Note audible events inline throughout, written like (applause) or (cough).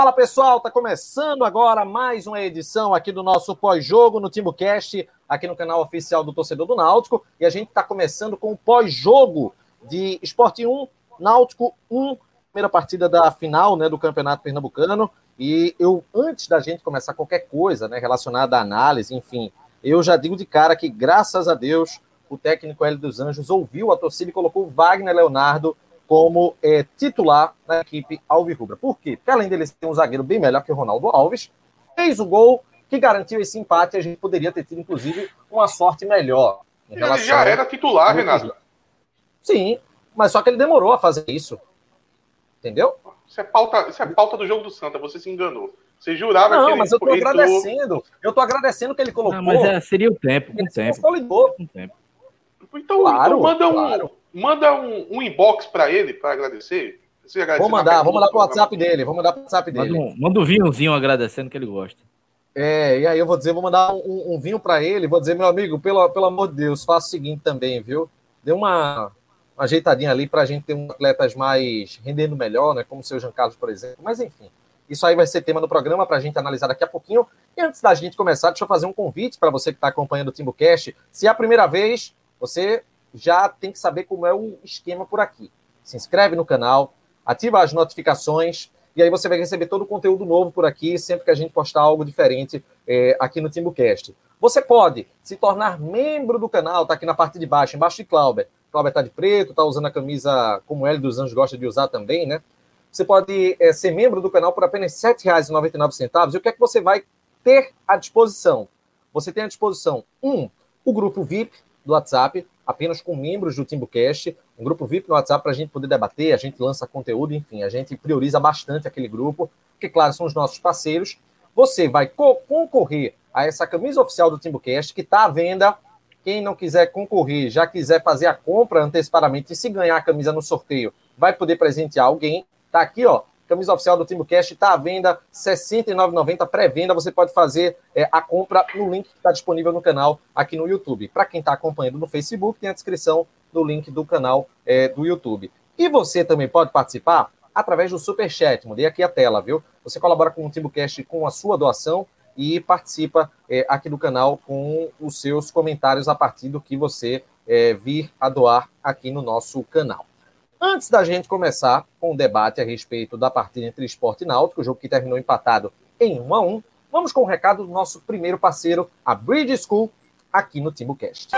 Fala pessoal, tá começando agora mais uma edição aqui do nosso pós-jogo no TimbuCast, aqui no canal oficial do Torcedor do Náutico, e a gente está começando com o pós-jogo de Esporte 1, Náutico 1, primeira partida da final né, do Campeonato Pernambucano. E eu, antes da gente começar qualquer coisa né, relacionada à análise, enfim, eu já digo de cara que, graças a Deus, o técnico Hélio dos Anjos ouviu a torcida e colocou Wagner Leonardo como é, titular na equipe Alvirrubra. Por quê? Porque além dele ser um zagueiro bem melhor que o Ronaldo Alves, fez o gol que garantiu esse empate. A gente poderia ter tido, inclusive, uma sorte melhor. Ele já era titular, Renato. Sim, mas só que ele demorou a fazer isso. Entendeu? Isso é pauta, isso é pauta do jogo do Santa, você se enganou. Você jurava não, que ele... mas eu tô agradecendo. Eu tô agradecendo que ele colocou. Não, mas é, seria o tempo, com o tempo. Consolidou. Com tempo. Então, claro, então manda um, claro. Manda um, um inbox para ele para agradecer. vou mandar, vou mandar pro WhatsApp dele, vou mandar pro WhatsApp dele. Manda um, manda um vinhozinho agradecendo que ele gosta. É, e aí eu vou dizer, vou mandar um, um vinho para ele, vou dizer, meu amigo, pelo, pelo amor de Deus, faça o seguinte também, viu? Dê uma, uma ajeitadinha ali para a gente ter um atletas mais rendendo melhor, né? Como o seu Jean Carlos, por exemplo. Mas enfim, isso aí vai ser tema do programa para a gente analisar daqui a pouquinho. E antes da gente começar, deixa eu fazer um convite para você que está acompanhando o TimbuCast. Se é a primeira vez, você já tem que saber como é o esquema por aqui. Se inscreve no canal, ativa as notificações e aí você vai receber todo o conteúdo novo por aqui, sempre que a gente postar algo diferente é, aqui no TimbuCast. Você pode se tornar membro do canal, tá aqui na parte de baixo, embaixo de Clauber. Clauber tá de preto, tá usando a camisa como L dos Anjos gosta de usar também, né? Você pode é, ser membro do canal por apenas R$ 7,99. E o que é que você vai ter à disposição? Você tem à disposição, um, o grupo VIP do WhatsApp, apenas com membros do TimbuCast, um grupo VIP no WhatsApp para a gente poder debater, a gente lança conteúdo, enfim, a gente prioriza bastante aquele grupo, porque, claro, são os nossos parceiros. Você vai co concorrer a essa camisa oficial do TimbuCast, que está à venda. Quem não quiser concorrer, já quiser fazer a compra antecipadamente e se ganhar a camisa no sorteio, vai poder presentear alguém. Tá aqui, ó, camisa oficial do TimbuCast está à venda, R$ 69,90 pré-venda. Você pode fazer é, a compra no link que está disponível no canal aqui no YouTube. Para quem está acompanhando no Facebook, tem a descrição do link do canal é, do YouTube. E você também pode participar através do Super Chat. Mudei aqui a tela, viu? Você colabora com o TimbuCast com a sua doação e participa é, aqui do canal com os seus comentários a partir do que você é, vir a doar aqui no nosso canal. Antes da gente começar com o debate a respeito da partida entre esporte e náutico, o jogo que terminou empatado em 1 a 1 vamos com o recado do nosso primeiro parceiro, a Bridge School, aqui no TimbuCast.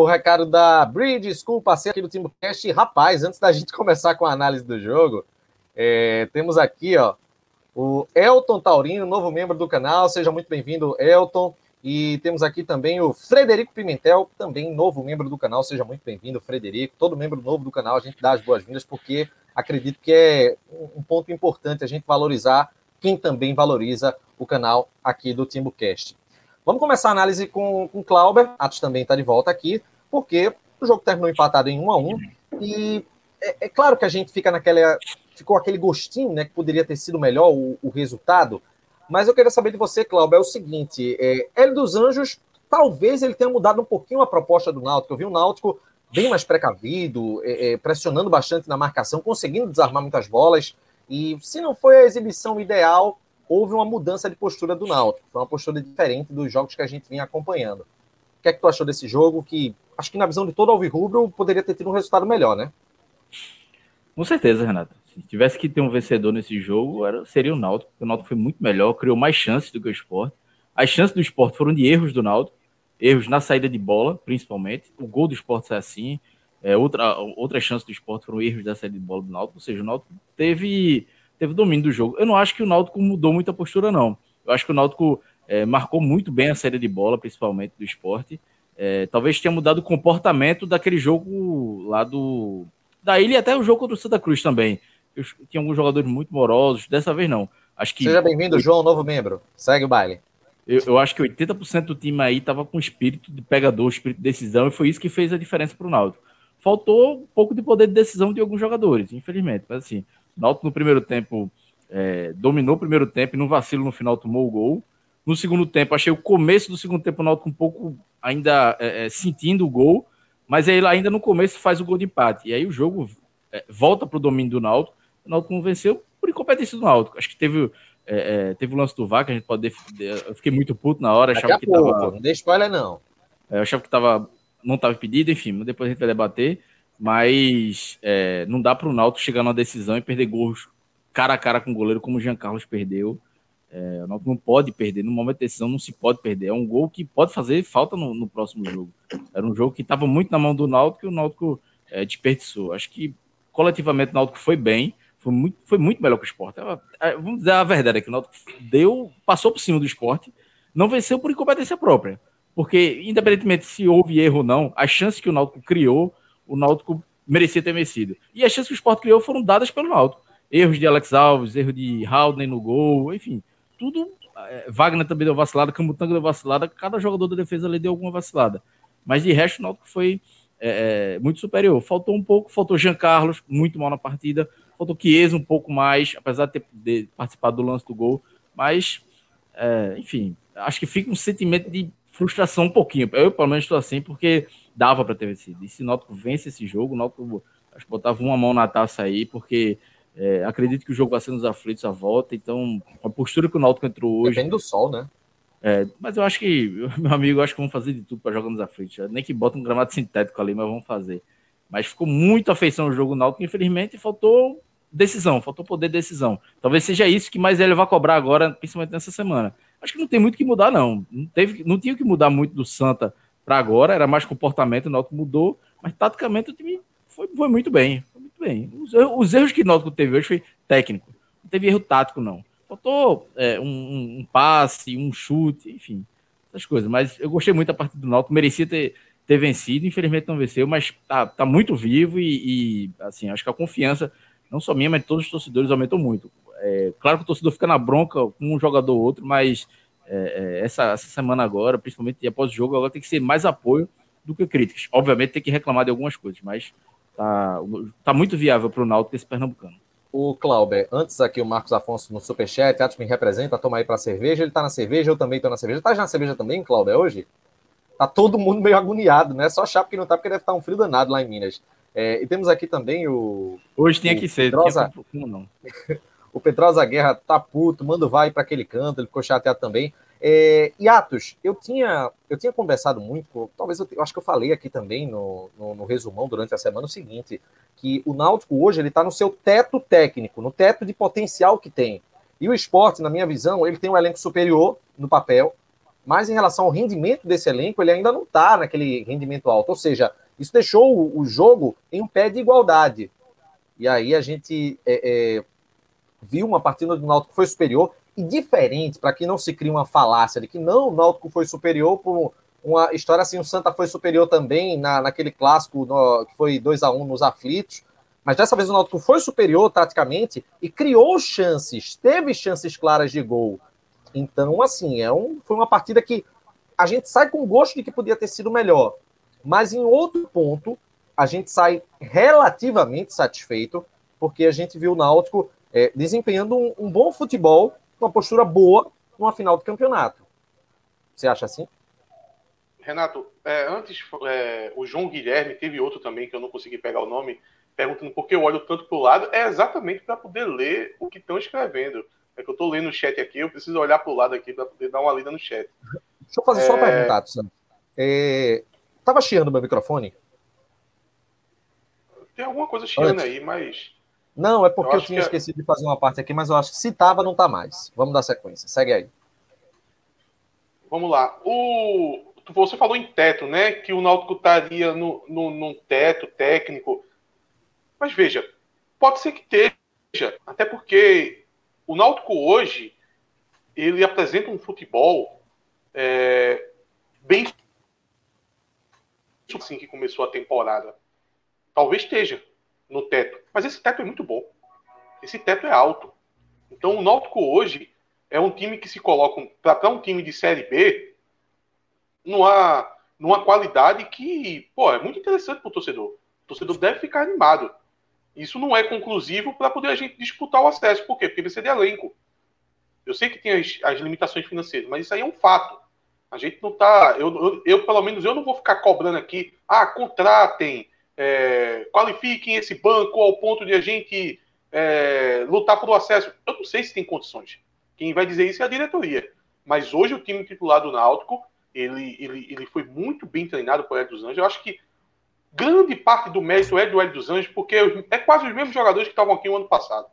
O recado da Bridge School, parceiro aqui do TimbuCast. Rapaz, antes da gente (laughs) começar com a análise do jogo, é, temos aqui ó, o Elton Taurino, novo membro do canal. Seja muito bem-vindo, Elton. E temos aqui também o Frederico Pimentel, também novo membro do canal. Seja muito bem-vindo, Frederico. Todo membro novo do canal, a gente dá as boas-vindas, porque acredito que é um ponto importante a gente valorizar quem também valoriza o canal aqui do TimbuCast. Vamos começar a análise com, com o Clauber. Atos também está de volta aqui, porque o jogo terminou empatado em 1 a 1 e é, é, claro que a gente fica naquela. Ficou aquele gostinho, né? Que poderia ter sido melhor o, o resultado. Mas eu queria saber de você, Cláudio, é o seguinte: é, Hélio dos Anjos, talvez ele tenha mudado um pouquinho a proposta do Náutico. Eu vi o Náutico bem mais precavido, é, é, pressionando bastante na marcação, conseguindo desarmar muitas bolas. E se não foi a exibição ideal, houve uma mudança de postura do Náutico. Foi uma postura diferente dos jogos que a gente vinha acompanhando. O que é que tu achou desse jogo? Que acho que na visão de todo Alvirrubro poderia ter tido um resultado melhor, né? Com certeza, Renato. Se tivesse que ter um vencedor nesse jogo, era, seria o Náutico. O Náutico foi muito melhor, criou mais chances do que o Sport. As chances do Sport foram de erros do Náutico, erros na saída de bola, principalmente. O gol do Sport sai assim. É, outra, outra chance do Sport foram erros da saída de bola do Náutico. Ou seja, o Náutico teve teve domínio do jogo. Eu não acho que o Náutico mudou muita postura, não. Eu acho que o Náutico é, marcou muito bem a série de bola, principalmente do esporte. é, talvez tenha mudado o comportamento daquele jogo lá do. Da ilha e até o jogo contra o Santa Cruz também. Tinha alguns jogadores muito morosos, dessa vez não. Acho que... Seja bem-vindo, João, novo membro. Segue o baile. Eu, eu, acho que 80% do time aí tava com espírito de pegador, espírito de decisão, e foi isso que fez a diferença para o Náutico. Faltou um pouco de poder de decisão de alguns jogadores, infelizmente. Mas assim, Náutico no primeiro tempo é, dominou o primeiro tempo e no vacilo no final tomou o gol. No segundo tempo, achei o começo do segundo tempo o Náutico um pouco ainda é, é, sentindo o gol, mas aí ainda no começo faz o gol de empate. E aí o jogo é, volta para o domínio do Náutico. O Náutico não venceu por incompetência do Náutico. Acho que teve, é, é, teve o lance do VAR, que a gente pode. Eu fiquei muito puto na hora. Achava que pouco, tava, não dê spoiler, não. eu achava que tava, não estava pedido, enfim, depois a gente vai debater. Mas não dá para o Náutico chegar numa decisão e perder gols cara a cara com o goleiro, como o Jean Carlos perdeu. É, o Náutico não pode perder, no momento de decisão não se pode perder. É um gol que pode fazer falta no, no próximo jogo. Era um jogo que estava muito na mão do Náutico e o Náutico é, desperdiçou. Acho que coletivamente o Náutico foi bem, foi muito, foi muito melhor que o esporte. É, vamos dizer a verdade, é que o Náutico deu, passou por cima do esporte, não venceu por incompetência própria. Porque, independentemente se houve erro ou não, as chances que o Náutico criou, o Náutico merecia ter vencido. E as chances que o esporte criou foram dadas pelo Náutico erros de Alex Alves, erro de Haldane no gol, enfim, tudo. É, Wagner também deu vacilada, Camutanga deu vacilada, cada jogador da defesa ali deu alguma vacilada. Mas de resto, o Náutico foi é, é, muito superior. Faltou um pouco, faltou Jean Carlos, muito mal na partida, faltou Chiesa um pouco mais, apesar de ter de participado do lance do gol, mas, é, enfim, acho que fica um sentimento de frustração um pouquinho. Eu, pelo menos, estou assim, porque dava para ter vencido. E se o Náutico vence esse jogo, o Náutico acho que botava uma mão na taça aí, porque é, acredito que o jogo vai ser nos aflitos à volta, então a postura que o Náutico entrou hoje. Depende do sol, né? É, mas eu acho que, (laughs) meu amigo, acho que vamos fazer de tudo para jogar nos aflitos. Nem que bota um gramado sintético ali, mas vamos fazer. Mas ficou muito afeição o jogo Náutico, infelizmente, faltou decisão, faltou poder de decisão. Talvez seja isso que mais ele vai cobrar agora, principalmente nessa semana. Acho que não tem muito que mudar, não. Não, teve, não tinha que mudar muito do Santa para agora, era mais comportamento, o Náutico mudou, mas taticamente o time foi, foi muito bem bem. Os, os erros que o Náutico teve hoje foi técnico. Não teve erro tático, não. Faltou é, um, um, passe, um chute, enfim, essas coisas. Mas eu gostei muito da partida do Náutico, merecia ter, ter vencido, infelizmente não venceu, mas tá, tá muito vivo e, e, assim, acho que a confiança, não só minha, mas de todos os torcedores aumentou muito. É, claro que o torcedor fica na bronca com um jogador ou outro, mas é, é, essa, essa semana agora, principalmente após o jogo, agora tem que ser mais apoio do que críticas. Obviamente tem que reclamar de algumas coisas, mas Tá, tá muito viável para o Náutico esse pernambucano. O Clauber, antes aqui o Marcos Afonso no Superchat, Atos me representa, toma aí para cerveja, ele tá na cerveja, eu também tô na cerveja. Tá já na cerveja também, Clauber, hoje? Tá todo mundo meio agoniado, né? Só chapa que não tá, porque deve estar tá um frio danado lá em Minas. É, e temos aqui também o. Hoje tinha que ser, Pedrosa... não. (laughs) o Pedrosa Guerra tá puto, manda vai para aquele canto, ele ficou chateado também. É, e Atos, eu tinha, eu tinha conversado muito, talvez eu, eu, acho que eu falei aqui também no, no, no, resumão durante a semana o seguinte, que o Náutico hoje ele está no seu teto técnico, no teto de potencial que tem. E o esporte, na minha visão, ele tem um elenco superior no papel, mas em relação ao rendimento desse elenco, ele ainda não está naquele rendimento alto. Ou seja, isso deixou o, o, jogo em um pé de igualdade. E aí a gente é, é, viu uma partida do Náutico foi superior e diferente, para que não se crie uma falácia de que não, o Náutico foi superior por uma história assim, o Santa foi superior também na, naquele clássico no, que foi 2 a 1 nos aflitos, mas dessa vez o Náutico foi superior taticamente e criou chances, teve chances claras de gol. Então, assim, é um, foi uma partida que a gente sai com gosto de que podia ter sido melhor, mas em outro ponto, a gente sai relativamente satisfeito, porque a gente viu o Náutico é, desempenhando um, um bom futebol uma postura boa numa final do campeonato. Você acha assim? Renato, é, antes é, o João Guilherme teve outro também que eu não consegui pegar o nome, perguntando por que eu olho tanto para o lado. É exatamente para poder ler o que estão escrevendo. É que eu estou lendo o chat aqui, eu preciso olhar para o lado aqui para poder dar uma lida no chat. Deixa eu fazer só uma é, pergunta, Sam. É... Tava chiando meu microfone? Tem alguma coisa chiando aí, mas não, é porque eu, eu tinha que... esquecido de fazer uma parte aqui, mas eu acho que se tava, não tá mais. Vamos dar sequência. Segue aí. Vamos lá. O... Você falou em teto, né? Que o Náutico estaria no, no, num teto técnico. Mas veja, pode ser que esteja. Até porque o Náutico hoje ele apresenta um futebol é, bem assim que começou a temporada. Talvez esteja no teto. Mas esse teto é muito bom. Esse teto é alto. Então o Náutico hoje é um time que se coloca para um time de série B numa, numa qualidade que, pô, é muito interessante para o torcedor. O torcedor deve ficar animado. Isso não é conclusivo para poder a gente disputar o acesso. Por quê? Porque precisa de elenco. Eu sei que tem as, as, limitações financeiras, mas isso aí é um fato. A gente não está. Eu, eu, eu, pelo menos, eu não vou ficar cobrando aqui. Ah, contratem, é, qualifiquem esse banco ao ponto de a gente é, lutar pelo acesso. Eu não sei se tem condições. Quem vai dizer isso é a diretoria. Mas hoje o time titular do Náutico, ele, ele, ele foi muito bem treinado por Hélio dos Anjos. Eu acho que grande parte do mérito é do Hélio dos Anjos, porque é quase os mesmos jogadores que estavam aqui no ano passado.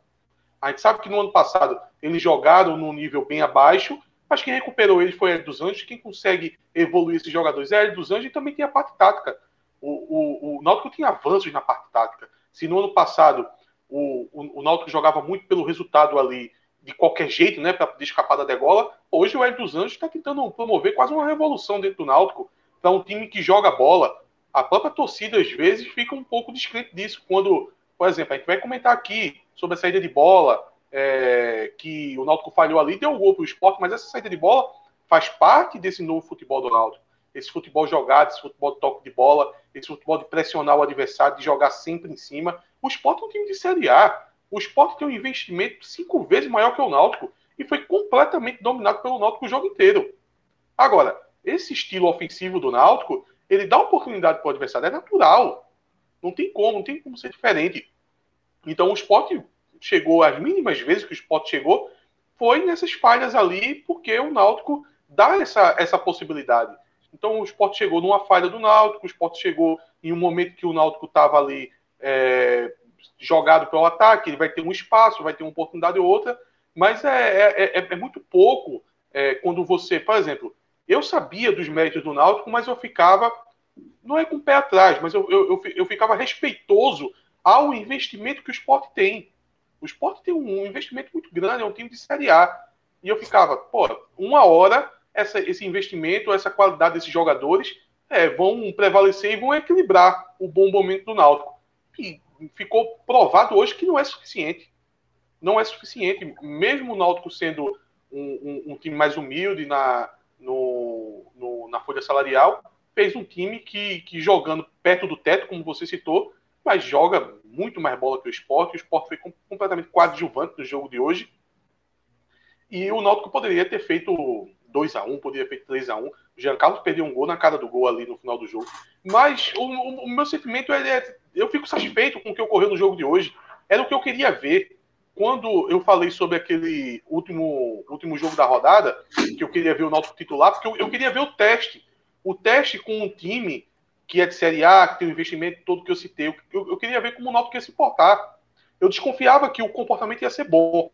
A gente sabe que no ano passado eles jogaram num nível bem abaixo, mas quem recuperou eles foi Hélio dos Anjos. Quem consegue evoluir esses jogadores é Hélio dos Anjos e também tem a parte tática. O, o, o Náutico tem avanços na parte tática. Se no ano passado o, o, o Náutico jogava muito pelo resultado ali, de qualquer jeito, né, para poder escapar da degola, hoje o Hélio dos Anjos está tentando promover quase uma revolução dentro do Náutico para um time que joga bola. A própria torcida, às vezes, fica um pouco descrente disso. Quando, por exemplo, a gente vai comentar aqui sobre a saída de bola, é, que o Náutico falhou ali, deu um gol para o esporte, mas essa saída de bola faz parte desse novo futebol do Náutico. Esse futebol jogado, esse futebol de toque de bola, esse futebol de pressionar o adversário, de jogar sempre em cima. O esporte é um time de Série A. O esporte tem um investimento cinco vezes maior que o Náutico e foi completamente dominado pelo Náutico o jogo inteiro. Agora, esse estilo ofensivo do Náutico, ele dá oportunidade para o adversário, é natural. Não tem como, não tem como ser diferente. Então o esporte chegou, as mínimas vezes que o esporte chegou, foi nessas falhas ali, porque o Náutico dá essa, essa possibilidade. Então o esporte chegou numa falha do Náutico, o esporte chegou em um momento que o Náutico estava ali é, jogado para o ataque, ele vai ter um espaço, vai ter uma oportunidade ou outra, mas é, é, é, é muito pouco é, quando você, por exemplo, eu sabia dos méritos do Náutico, mas eu ficava, não é com o pé atrás, mas eu, eu, eu, eu ficava respeitoso ao investimento que o esporte tem. O esporte tem um investimento muito grande, é um time de Série A. E eu ficava, pô, uma hora essa, esse investimento, essa qualidade desses jogadores é, vão prevalecer e vão equilibrar o bom momento do Náutico. E ficou provado hoje que não é suficiente. Não é suficiente. Mesmo o Náutico sendo um, um, um time mais humilde na, no, no, na folha salarial, fez um time que, que jogando perto do teto, como você citou, mas joga muito mais bola que o esporte. O esporte foi completamente coadjuvante no jogo de hoje. E o Náutico poderia ter feito 2 a 1 poderia ter feito 3 a 1 O Jean Carlos perdeu um gol na cara do gol ali no final do jogo. Mas o, o, o meu sentimento é, é, Eu fico satisfeito com o que ocorreu no jogo de hoje. Era o que eu queria ver. Quando eu falei sobre aquele último, último jogo da rodada, que eu queria ver o Náutico titular, porque eu, eu queria ver o teste. O teste com um time que é de Série A, que tem o investimento todo que eu citei. Eu, eu queria ver como o Náutico ia se portar. Eu desconfiava que o comportamento ia ser bom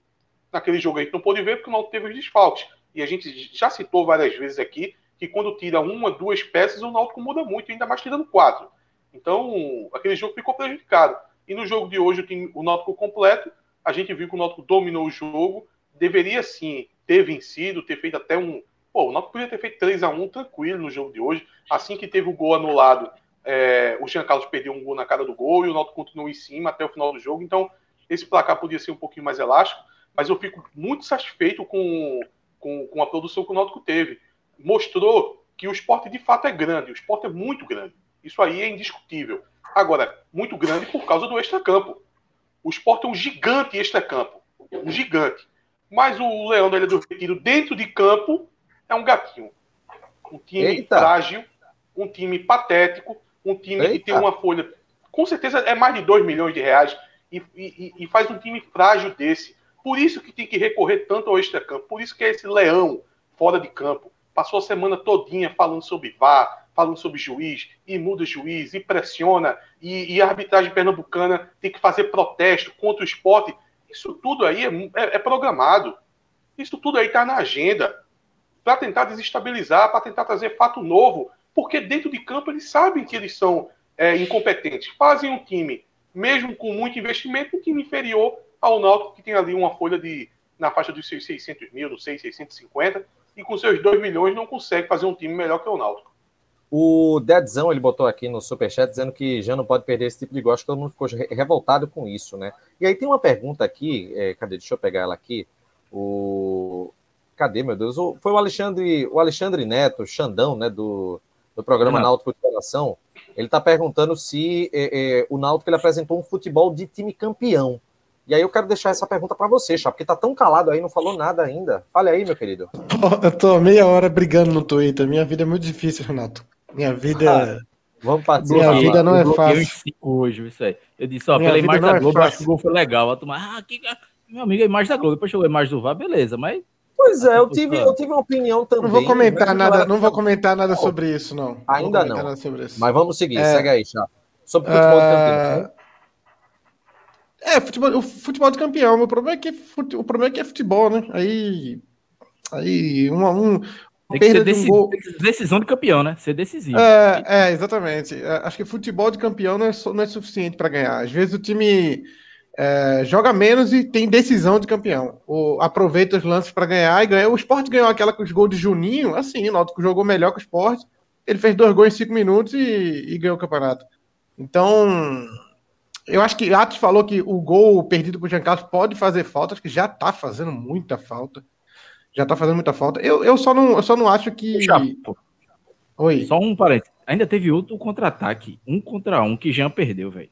naquele jogo. A gente não pôde ver porque o Náutico teve os desfalques e a gente já citou várias vezes aqui, que quando tira uma, duas peças, o Náutico muda muito, ainda mais tirando quatro. Então, aquele jogo ficou prejudicado. E no jogo de hoje, o, Náutico completo, a gente viu que o Náutico dominou o jogo, deveria sim ter vencido, ter feito até um. Pô, o Náutico podia ter feito 3 a 1 tranquilo no jogo de hoje. Assim que teve o gol anulado, é, o Jean Carlos perdeu um gol na cara do gol e o Náutico continuou em cima até o final do jogo. Então, esse placar podia ser um pouquinho mais elástico, mas eu fico muito satisfeito com com, com a produção que o Náutico teve. Mostrou que o esporte de fato é grande, o esporte é muito grande. Isso aí é indiscutível. Agora, muito grande por causa do extracampo. O esporte é um gigante extracampo. Um gigante. Mas o Leão da Ilha do Retiro, dentro de campo, é um gatinho. Um time Eita. frágil, um time patético, um time Eita. que tem uma folha. Com certeza é mais de 2 milhões de reais. E, e, e faz um time frágil desse. Por isso que tem que recorrer tanto ao extracampo, por isso que é esse leão fora de campo. Passou a semana todinha falando sobre VAR, falando sobre juiz, e muda juiz, e pressiona, e, e a arbitragem pernambucana tem que fazer protesto contra o esporte. Isso tudo aí é, é, é programado. Isso tudo aí está na agenda para tentar desestabilizar, para tentar trazer fato novo, porque dentro de campo eles sabem que eles são é, incompetentes. Fazem um time, mesmo com muito investimento, um time inferior ao Náutico, que tem ali uma folha de na faixa dos seus 600 mil, não sei, 650, e com seus 2 milhões não consegue fazer um time melhor que o Náutico. O Deadzão, ele botou aqui no Superchat dizendo que já não pode perder esse tipo de gosto, todo mundo ficou revoltado com isso, né? E aí tem uma pergunta aqui, é, cadê? Deixa eu pegar ela aqui. O. Cadê, meu Deus? O, foi o Alexandre, o Alexandre Neto, Xandão, né, do, do programa não. Náutico de Coração. Ele está perguntando se é, é, o Náutico ele apresentou um futebol de time campeão. E aí eu quero deixar essa pergunta para você, Chá, porque tá tão calado aí, não falou nada ainda. Fale aí, meu querido. Eu tô meia hora brigando no Twitter. Minha vida é muito difícil, Renato. Minha vida. Ah, vamos partir. Minha vida não é fácil. Hoje, isso aí. Eu disse, ó, Minha pela imagem da é Globo, é acho que o gol foi legal. A turma, ah, que... meu amigo, a imagem da Globo. Depois chegou a imagem do VAR, beleza, mas. Pois é, eu tive, eu tive uma opinião também. Não vou comentar nada, não vou comentar nada sobre isso, não. Ainda não. Mas vamos seguir, é... segue aí, Chá. Sobre futebol uh... campeão. É, futebol, o futebol de campeão. O problema é que, fute, o problema é que é futebol, né? Aí. Aí, um, um, tem que ser decisi, um gol... decisão de campeão, né? Ser decisivo. É, é exatamente. É, acho que futebol de campeão não é, não é suficiente para ganhar. Às vezes o time é, joga menos e tem decisão de campeão. O, aproveita os lances para ganhar e ganha. O Sport ganhou aquela com os gols de Juninho, assim, o Náutico jogou melhor que o Sport. Ele fez dois gols em cinco minutos e, e ganhou o campeonato. Então, eu acho que Atos falou que o gol perdido por Jean Carlos pode fazer falta, acho que já tá fazendo muita falta já tá fazendo muita falta. Eu, eu, só, não, eu só não acho que. Chapo. Oi. Só um parênteses. Ainda teve outro contra-ataque, um contra um, que Jean perdeu, velho.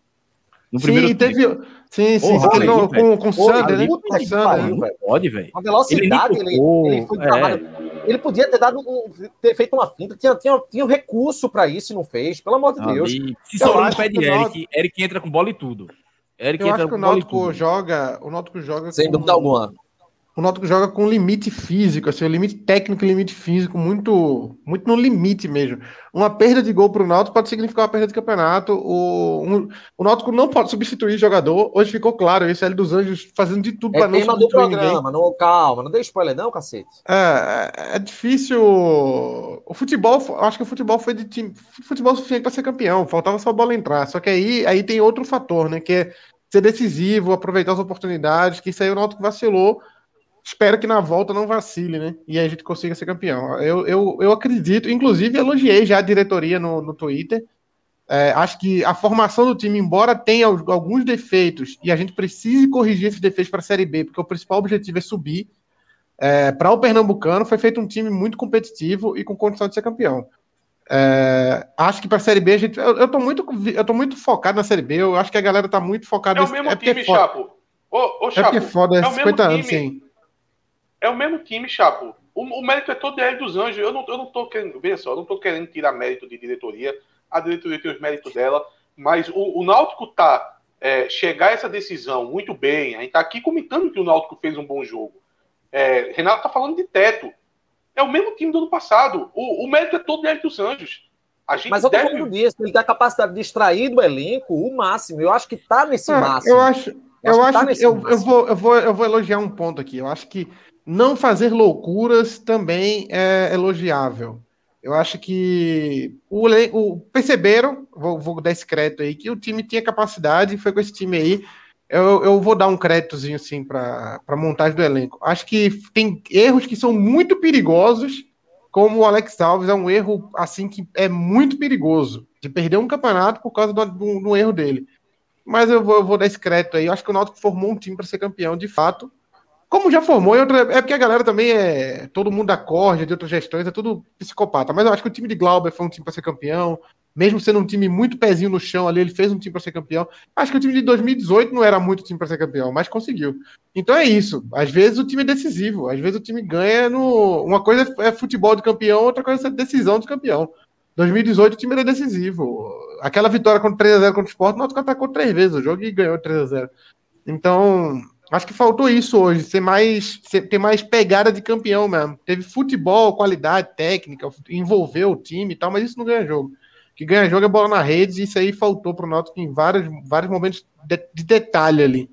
No primeiro sim, teve. Sim, sim, Porra, aí, no, com, com o Sander, né? Com o Sander. Pode, velho. A velocidade, ele, ele, ele foi é. Ele podia ter dado um, ter feito uma finta, tinha, tinha, tinha um recurso para isso e não fez, pelo amor de ah, Deus. Se sobrou no pé de Eric, Eric entra com bola e tudo. Eric eu entra acho que o Náutico joga, o Náutico joga sem com... dúvida alguma o Náutico joga com limite físico, assim, limite técnico e limite físico muito, muito no limite mesmo. Uma perda de gol para o Náutico pode significar uma perda de campeonato. O, um, o Náutico não pode substituir jogador. Hoje ficou claro isso, L dos Anjos fazendo de tudo é para não substituir do programa, ninguém. Não, calma, não dê spoiler não, cacete. É, é, é difícil. O futebol, acho que o futebol foi de time, futebol suficiente para ser campeão. Faltava só a bola entrar. Só que aí, aí tem outro fator, né, que é ser decisivo, aproveitar as oportunidades, que isso aí o Náutico vacilou espero que na volta não vacile, né? E a gente consiga ser campeão. Eu, eu, eu acredito, inclusive elogiei já a diretoria no, no Twitter. É, acho que a formação do time, embora tenha alguns defeitos, e a gente precise corrigir esses defeitos para a Série B, porque o principal objetivo é subir. É, para o Pernambucano, foi feito um time muito competitivo e com condição de ser campeão. É, acho que para a Série B, a gente, eu, eu, tô muito, eu tô muito focado na Série B. Eu acho que a galera tá muito focada. É o mesmo é time, é Chapo. Ô, ô, Chapo. É porque é foda, é 50 anos, sim. É o mesmo time, Chapo. O, o mérito é todo de dos Anjos. Eu não, eu não tô querendo, veja só, eu não tô querendo tirar mérito de diretoria. A diretoria tem os méritos dela, mas o, o Náutico tá é, chegar a essa decisão muito bem. A gente tá aqui comentando que o Náutico fez um bom jogo. É, Renato tá falando de teto. É o mesmo time do ano passado. O, o mérito é todo dele dos Anjos. A gente Mas eu tô deve... falando disso, ele tem a capacidade de extrair do elenco o máximo. Eu acho que tá nesse ah, máximo. Eu acho, eu, eu acho, que, tá que eu, eu, vou, eu, vou, eu vou elogiar um ponto aqui. Eu acho que não fazer loucuras também é elogiável. Eu acho que o, o perceberam, vou, vou, dar esse crédito aí, que o time tinha capacidade, foi com esse time aí. Eu, eu vou dar um créditozinho assim para a montagem do elenco. Acho que tem erros que são muito perigosos, como o Alex Alves é um erro assim que é muito perigoso de perder um campeonato por causa do, do, do erro dele. Mas eu vou, eu vou dar esse crédito aí. Eu acho que o Náutico formou um time para ser campeão de fato. Como já formou, outra, é porque a galera também é. Todo mundo da corda, de outras gestões, é tudo psicopata. Mas eu acho que o time de Glauber foi um time para ser campeão. Mesmo sendo um time muito pezinho no chão ali, ele fez um time para ser campeão. Acho que o time de 2018 não era muito time para ser campeão, mas conseguiu. Então é isso. Às vezes o time é decisivo, às vezes o time ganha no. Uma coisa é futebol de campeão, outra coisa é decisão de campeão. 2018 o time era decisivo. Aquela vitória contra 3x0 contra o Sport, o Náutico atacou três vezes o jogo e ganhou 3x0. Então, Acho que faltou isso hoje, ser mais, ser, ter mais pegada de campeão mesmo. Teve futebol, qualidade técnica, envolveu o time e tal, mas isso não ganha jogo. O que ganha jogo é bola na rede, e isso aí faltou pro Náutico em vários, vários momentos de, de detalhe ali.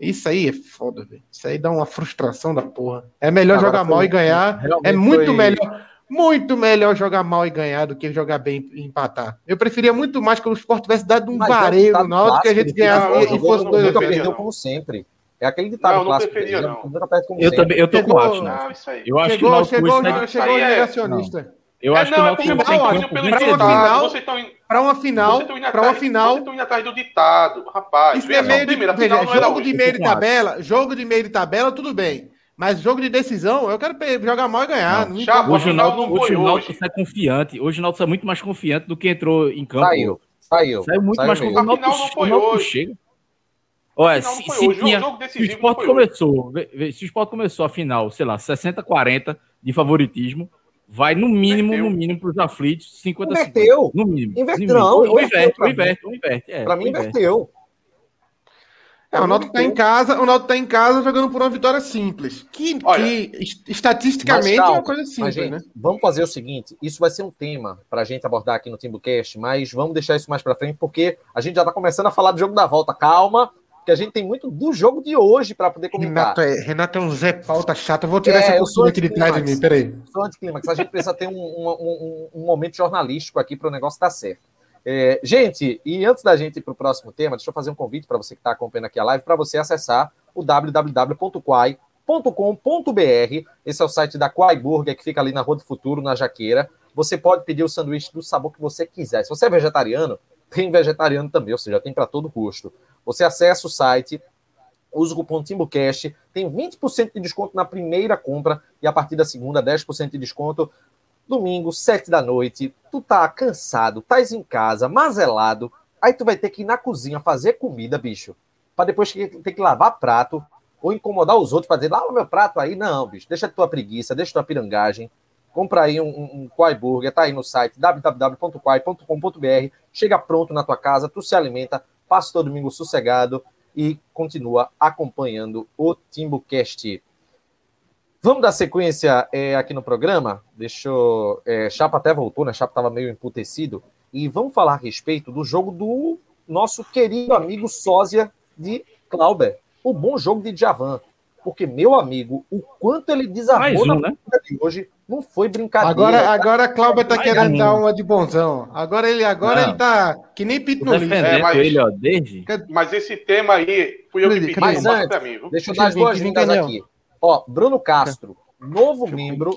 Isso aí é foda, velho. Isso aí dá uma frustração da porra. É melhor Agora jogar foi, mal e ganhar. É muito foi... melhor. Muito melhor jogar mal e ganhar do que jogar bem e empatar. Eu preferia muito mais que o Sport tivesse dado um vareio no Náutico que a gente ganhasse e fosse dois perdeu como sempre. É aquele ditado não, clássico. Não preferia, não. Eu, também, eu tô chegou, com o Atos, né? Eu acho chegou, que o chegou, chegou, chegou o negacionista. Eu é, acho não, que o Náutico é tem campo pelo ditado. Para uma final, indo para uma final, Vocês estão indo atrás do ditado, rapaz. isso é meio de, veja, não jogo de meio de tabela, jogo de meio de tabela, tudo bem. Mas jogo de decisão, eu quero jogar mal e ganhar. Não, Não Chapa. Hoje o final Náutico, não hoje. sai confiante. Hoje o Náutico sai muito mais confiante do que entrou em campo. Saiu, saiu. Saiu muito saiu mais confiante. O Náutico, não chega. Olha, se, se hoje. O tinha, jogo se o esporte hoje. começou, se o esporte começou a final, sei lá, 60-40 de favoritismo, vai no mínimo, Inverteu. no mínimo para os aflitos, 50 Inverteu. No mínimo. Inverteu, mínimo. não, Ou inverteu inverte, inverte, inverte. É, Pra mim, inverte. inverteu. É, o Náutico tá em casa, o Náutico tá em casa jogando por uma vitória simples. Que, Olha, que est- estatisticamente calma, é uma coisa simples, gente, né? vamos fazer o seguinte: isso vai ser um tema para a gente abordar aqui no Timbucast, mas vamos deixar isso mais para frente, porque a gente já está começando a falar do jogo da volta. Calma, que a gente tem muito do jogo de hoje para poder comentar. Renato é, Renato é um Zé Pauta chato. Eu vou tirar É, essa sou cortina aqui de trás de anticlimax. mim, peraí. Só anticlímax, a gente precisa ter um, um- um- um momento jornalístico aqui para o negócio dar certo. É, gente, e antes da gente ir para o próximo tema, deixa eu fazer um convite para você que está acompanhando aqui a live, para você acessar o www.quai.com.br. Esse é o site da Quai Burger, que fica ali na Rua do Futuro, na Jaqueira. Você pode pedir o sanduíche do sabor que você quiser. Se você é vegetariano, tem vegetariano também, ou seja, tem para todo gosto. Você acessa o site, usa o cupom TimbuCast, tem 20% de desconto na primeira compra e a partir da segunda, 10% de desconto. Domingo, 7 da noite, tu tá cansado, tais em casa, mazelado, aí tu vai ter que ir na cozinha fazer comida, bicho, para depois ter que lavar prato ou incomodar os outros para dizer, lava meu prato aí. Não, bicho, deixa tua preguiça, deixa tua pirangagem. Compra aí um, um, um Quai Burger, tá aí no site www.quai.com.br. Chega pronto na tua casa, tu se alimenta, passa todo domingo sossegado e continua acompanhando o TimbuCast. Vamos dar sequência é, aqui no programa? Deixa eu. É, Chapa até voltou, né? Chapa estava meio emputecido. E vamos falar a respeito do jogo do nosso querido amigo sósia de Clauber. O bom jogo de Djavan. Porque, meu amigo, o quanto ele desarmou um, na né? de hoje não foi brincadeira. Agora, agora a Cláudia tá querendo dar uma de bonzão. Agora ele, agora Não. ele tá que nem pito no lixo. É, mas- ele, ó, desde. Mas esse tema aí, fui eu que pedi, não Mas pra mim, viu? Deixa eu dar as boas-vindas aqui. Ó, Bruno Castro, novo membro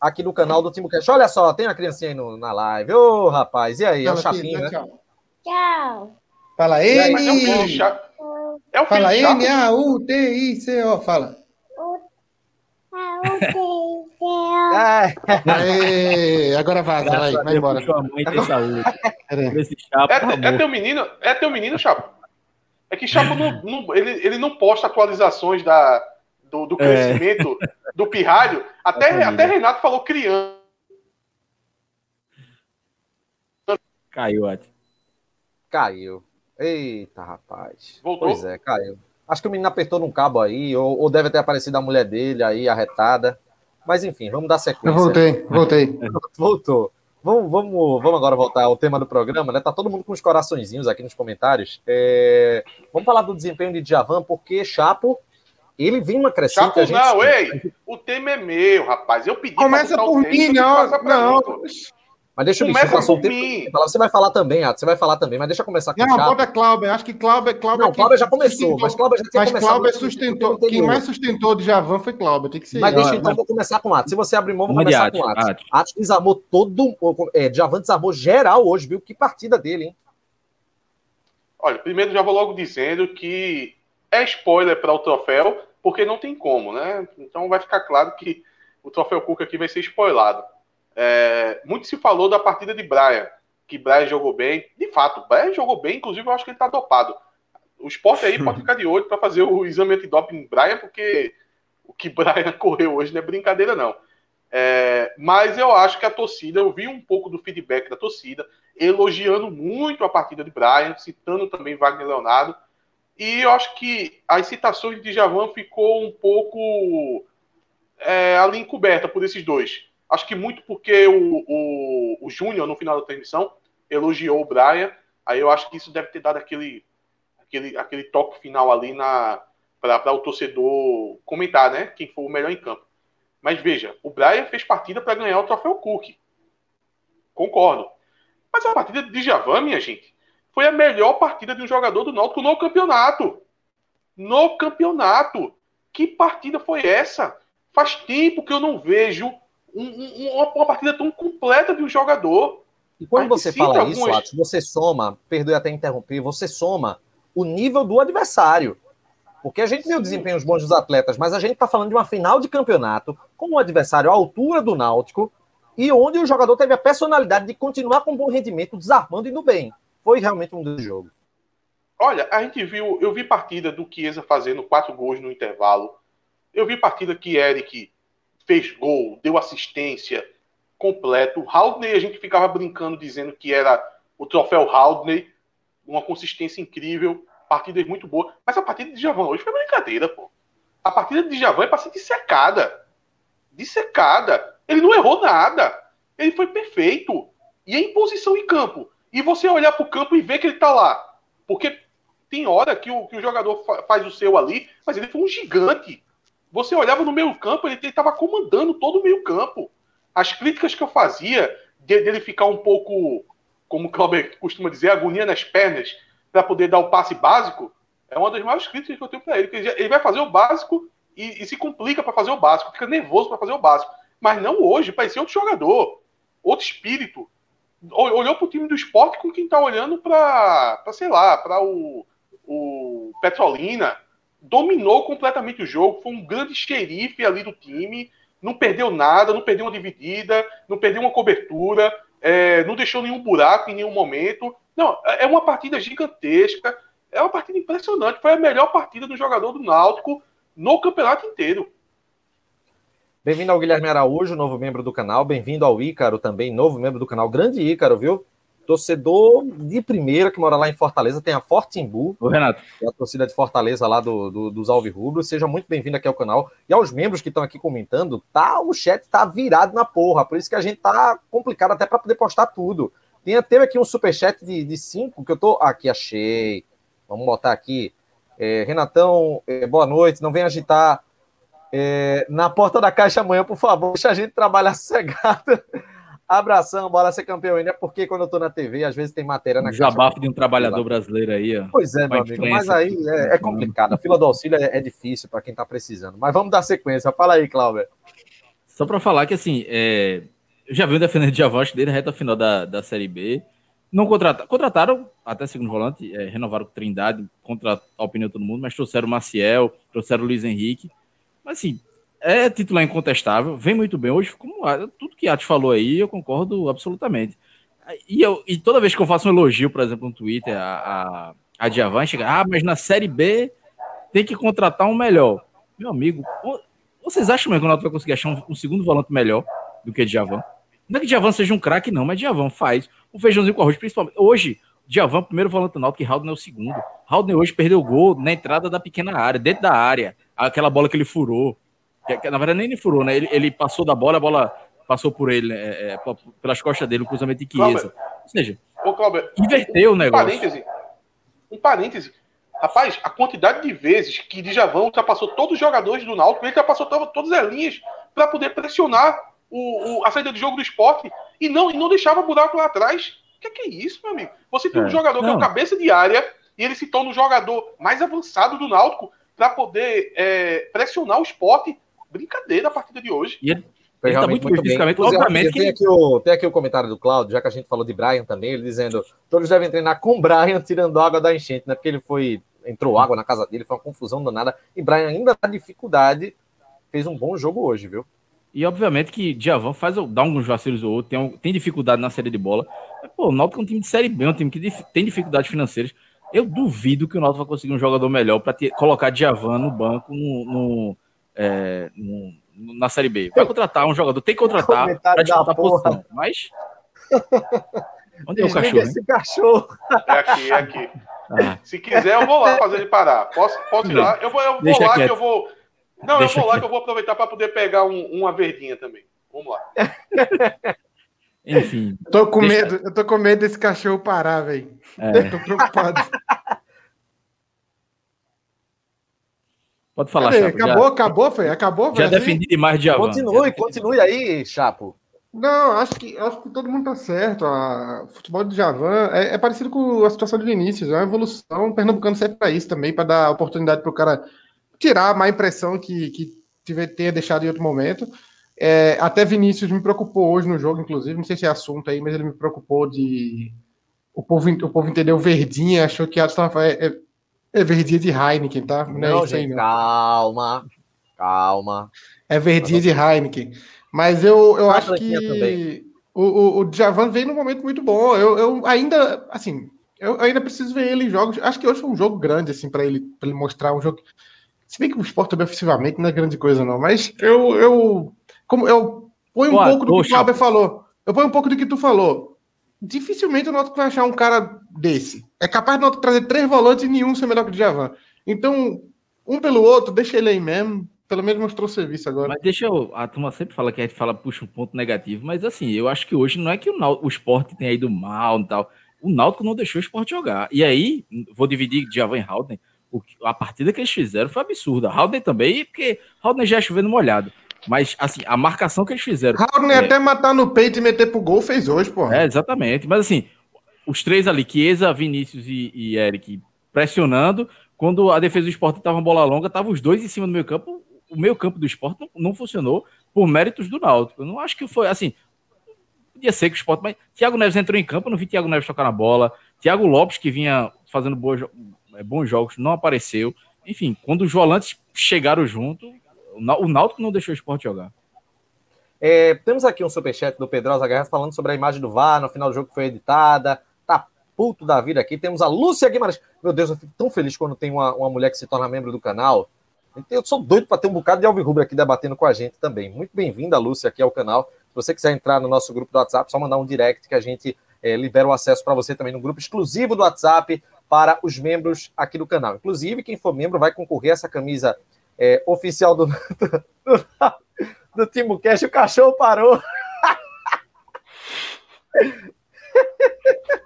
aqui do canal do TimoCast. Olha só, tem uma criancinha aí no- na live. Ô, rapaz, e aí? É o Chapinho, né? tchau. Tchau. Fala aí, Mas é. É o Fala chato. N A U T I C O. Fala. É, (laughs) Aê, agora vaza, vai, vai embora. puxou a mãe tem saúde. (laughs) Chapa, É, é teu menino? É teu menino, Chapo? É que Chapo não, não- ele, ele não posta atualizações da, do, do É. crescimento do pirralho. Até, família. até Renato falou criança. Caiu, Ati. caiu. Eita, rapaz. Voltou? Pois é, caiu. Acho que o menino apertou num cabo aí, ou, ou deve ter aparecido a mulher dele aí, arretada. Mas enfim, vamos dar sequência. Eu voltei, voltei. (laughs) Voltou. Vamos, vamos, vamos agora voltar ao tema do programa, né? Tá todo mundo com os coraçõezinhos aqui nos comentários. É, Vamos falar do desempenho de Djavan, porque Chapo, ele vem uma crescente. Chapo a gente- não, ei! O tema é meu, rapaz. Eu pedi Começa por mim, não. Não, mim, pô. Mas deixa o bicho Começa passar um tempo. Você vai falar também, Ato, você vai falar também, mas deixa eu começar com o não, bota Cláudia. Acho que Cláudia, Cláudia Não, Cláudia já começou, mas Cláudia já tinha Mas começado. Cláudia no- sustentou. Quem mais sustentou de Javan foi Cláudia. Tem que ser. Mas deixa então, vou começar com o Atos. Se você abrir mão, vou começar com o Atos. Atos. Atos desarmou todo. É, Djavan desarmou geral hoje, viu? Que partida dele, hein? Olha, primeiro já vou logo dizendo que é spoiler para o troféu, porque não tem como, né? Então vai ficar claro que o troféu Cuca aqui vai ser spoilado. É, muito se falou da partida de Brian, que Brian jogou bem. De fato, Brian jogou bem, inclusive eu acho que ele tá dopado. O esporte aí pode ficar de olho para fazer o exame antidoping em Brian, porque o que (laughs) Brian correu hoje não é brincadeira, não. É, mas eu acho que a torcida, eu vi um pouco do feedback da torcida, elogiando muito a partida de Brian, citando também Wagner Leonardo. E eu acho que as citações de Javan ficou um pouco é, ali encoberta por esses dois. Acho que muito porque o, o, o Júnior, no final da transmissão, elogiou o Brian. Aí eu acho que isso deve ter dado aquele, aquele, aquele toque final ali na para o torcedor comentar, né? Quem foi o melhor em campo. Mas veja, o Brian fez partida para ganhar o troféu Cook. Concordo. Mas a partida de Javan, minha gente, foi a melhor partida de um jogador do Náutico no campeonato. No campeonato. Que partida foi essa? Faz tempo que eu não vejo um, um, uma, partida tão completa de um jogador. E quando você fala algumas... isso, Atos, você soma, perdoe até interromper, você soma o nível do adversário. Porque a gente viu desempenhos bons dos atletas, mas a gente está falando de uma final de campeonato com um adversário à altura do Náutico e onde o jogador teve a personalidade de continuar com bom rendimento, desarmando e indo bem. Foi realmente um grande jogo. Olha, a gente viu, eu vi partida do Chiesa fazendo quatro gols no intervalo. Eu vi partida que Eric fez gol, deu assistência completo. Haldney, a gente ficava brincando dizendo que era o troféu Haldney, uma consistência incrível, partidas muito boas. Mas a partida de Javan hoje foi brincadeira, pô. A partida de Javan é para ser dissecada. Dissecada. Ele não errou nada. Ele foi perfeito. E é em posição em campo. E você olhar para o campo e ver que ele está lá. Porque tem hora que o, que o jogador faz o seu ali, mas ele foi um gigante. Você olhava no meio campo, ele estava comandando todo o meio campo. As críticas que eu fazia dele ficar um pouco, como o Clauber costuma dizer, agonia nas pernas para poder dar o passe básico, é uma das maiores críticas que eu tenho para ele. Ele vai fazer o básico e, e se complica para fazer o básico, fica nervoso para fazer o básico. Mas não hoje, parecia outro jogador, outro espírito. Olhou para o time do esporte com quem está olhando para, sei lá, para o, o Petrolina, dominou completamente o jogo, foi um grande xerife ali do time, não perdeu nada, não perdeu uma dividida, não perdeu uma cobertura, é, não deixou nenhum buraco em nenhum momento. Não, é, é uma partida gigantesca, é uma partida impressionante. Foi a melhor partida do jogador do Náutico no campeonato inteiro. Bem-vindo ao Guilherme Araújo, novo membro do canal. Bem-vindo ao Ícaro também, novo membro do canal. Grande Ícaro, viu? Torcedor de primeira que mora lá em Fortaleza, tem a Fortimbu. O Renato. É a torcida de Fortaleza lá do, do dos Alvirrubros. Seja muito bem-vindo aqui ao canal. E aos membros que estão aqui comentando, tá, o chat tá virado na porra. Por isso que a gente tá complicado até para poder postar tudo. Tem, teve aqui um superchat de, de cinco que eu tô. Aqui, achei. Vamos botar aqui. É, Renatão, é, boa noite. Não vem agitar é, na porta da caixa amanhã, por favor. Deixa a gente trabalhar (laughs) sossegado. Abração, bora ser campeão ainda, porque quando eu tô na TV, às vezes tem matéria na Jabafo de um trabalhador brasileiro aí, ó. Pois é, meu amigo, mas aí é, é, complicado. A fila do auxílio é, é difícil para quem tá precisando. Mas vamos dar sequência. Fala aí, Cláudio. Só para falar que, assim, é... eu já vi o defendendo de Javante desde a reta final da, da Série B. Não contrataram, contrataram até segundo volante, é, renovaram com Trindade, contra a opinião de todo mundo, mas trouxeram o Maciel, trouxeram o Luiz Henrique. Mas, assim, é titular incontestável, vem muito bem. Hoje, como tudo que Atos falou aí, eu concordo absolutamente. E, eu, e toda vez que eu faço um elogio, por exemplo, no Twitter, a, a, a Diavan chega, ah, mas na Série B tem que contratar um melhor. Meu amigo, vocês acham mesmo que o Náutico vai conseguir achar um, um, segundo volante melhor do que Diavan? Não é que Diavan seja um craque, não, mas Diavan faz o feijãozinho com arroz, principalmente. Hoje, Diavan, primeiro volante do Náutico, e Haldner é o segundo. Haldner hoje perdeu o gol na entrada da pequena área, dentro da área. Aquela bola que ele furou. Na verdade, nem ele furou, né? Ele, ele passou da bola, a bola passou por ele, né? é, é, pelas costas dele, o cruzamento de Chiesa. Ou seja, Ô, Cláudio, inverteu um, o negócio. Parêntese, um parêntese. Rapaz, a quantidade de vezes que Djavan ultrapassou todos os jogadores do Náutico, ele ultrapassou todas as linhas para poder pressionar o, o, a saída de jogo do esporte e não, e não deixava buraco lá atrás. O que, que, é isso, meu amigo? Você tem é. um jogador não. que é o cabeça de área e ele se torna o jogador mais avançado do Náutico para poder é, pressionar o esporte brincadeira a partida de hoje. E ele, ele tá muito, muito fisicamente, obviamente. Tem, aqui o, tem aqui o comentário do Claudio, já que a gente falou de Brian também, ele dizendo: todos devem treinar com Brian tirando água da enchente, né? Porque ele foi. Entrou água na casa dele, foi uma confusão danada. E Brian, ainda na dificuldade, fez um bom jogo hoje, viu? E obviamente que Diavão faz dá alguns vacilos ou outros, tem, tem dificuldade na série de bola. Mas, pô, o Náutico é um time de série B, um time que tem dificuldades financeiras. Eu duvido que o Náutico vai conseguir um jogador melhor para colocar Diavan no banco no, no é, no, na Série B. Vai contratar um jogador, tem que contratar para disputar a posição. Mas. (laughs) Onde é o cachorro? Esse cachorro. É aqui, é aqui. Ah. Se quiser, eu vou lá fazer ele parar. Posso, posso ir lá? Eu vou, eu vou lá quieto. que eu vou. Não, Deixa eu vou lá quieto. que eu vou aproveitar para poder pegar um, uma verdinha também. Vamos lá. (laughs) Enfim. Eu tô com deixa... medo, eu tô com medo desse cachorro parar, velho. É. Tô preocupado. (laughs) Pode falar, Chapo. Acabou, já... acabou, foi? Acabou, Já defendi demais de avanço. Continue, continue aí, Chapo. Não, acho que, acho que todo mundo tá certo. O futebol de Javan é, é, parecido com a situação de Vinícius, é uma evolução. O Pernambucano serve para isso também, para dar oportunidade para o cara tirar a má impressão que, que tiver, tenha deixado em outro momento. É, até Vinícius me preocupou hoje no jogo, inclusive, não sei se é assunto aí, mas ele me preocupou de. O povo, o povo entendeu verdinha, achou que estava. É, é, é verdinha de Heineken, tá? Não, não é gente, aí, não. calma. Calma. É verdinha de Heineken. Mas eu, eu acho que o, o, o Djavan vem num momento muito bom. Eu, eu ainda, assim, eu ainda preciso ver ele em jogos. Acho que hoje foi um jogo grande, assim, para ele, ele mostrar um jogo. Se bem que o esporte também ofensivamente não é grande coisa, não. Mas eu, eu como eu ponho um pouco do que o Cláudio falou. Eu ponho um pouco do que tu falou. Dificilmente o Náutico vai achar um cara desse. É capaz de Náutico trazer três volantes e nenhum ser melhor que o Djavan. Então, um pelo outro, deixa ele aí mesmo. Pelo menos mostrou serviço agora. Mas deixa eu. A turma sempre fala que a gente fala, puxa um ponto negativo, mas assim, eu acho que hoje não é que o, Náutico, o esporte tenha ido mal e tal. O Náutico não deixou o esporte jogar. E aí, vou dividir Djavan e Haldner. a partida que eles fizeram foi absurda. Haldner também, porque Haldner já é chovendo molhado. Mas, assim, a marcação que eles fizeram. Raul é... até matar no peito e meter pro gol fez hoje, pô. É, exatamente. Mas, assim, os três ali, Chiesa, Vinícius e, e Eric, pressionando. Quando a defesa do esporte tava uma bola longa, tava os dois em cima do meio campo. O meio campo do esporte não, não funcionou por méritos do Náutico. Eu não acho que foi, assim, podia ser que o esporte, mas Thiago Neves entrou em campo, eu não vi Thiago Neves tocar na bola. Thiago Lopes, que vinha fazendo boas, é, bons jogos, não apareceu. Enfim, quando os volantes chegaram junto, o Náutico não deixou o esporte jogar. É, temos aqui um superchat do Pedrosa Guerra falando sobre a imagem do VAR no final do jogo que foi editada. Tá puto da vida aqui. Temos a Lúcia Guimarães. Meu Deus, eu fico tão feliz quando tem uma, uma mulher que se torna membro do canal. Eu sou doido para ter um bocado de Alvirrubra aqui debatendo com a gente também. Muito bem-vinda, Lúcia, aqui ao canal. Se você quiser entrar no nosso grupo do WhatsApp, só mandar um direct que a gente é, libera o acesso para você também no grupo exclusivo do WhatsApp para os membros aqui do canal. Inclusive, quem for membro vai concorrer a essa camisa é, oficial do, (laughs) do, do Timo Cash, o cachorro parou.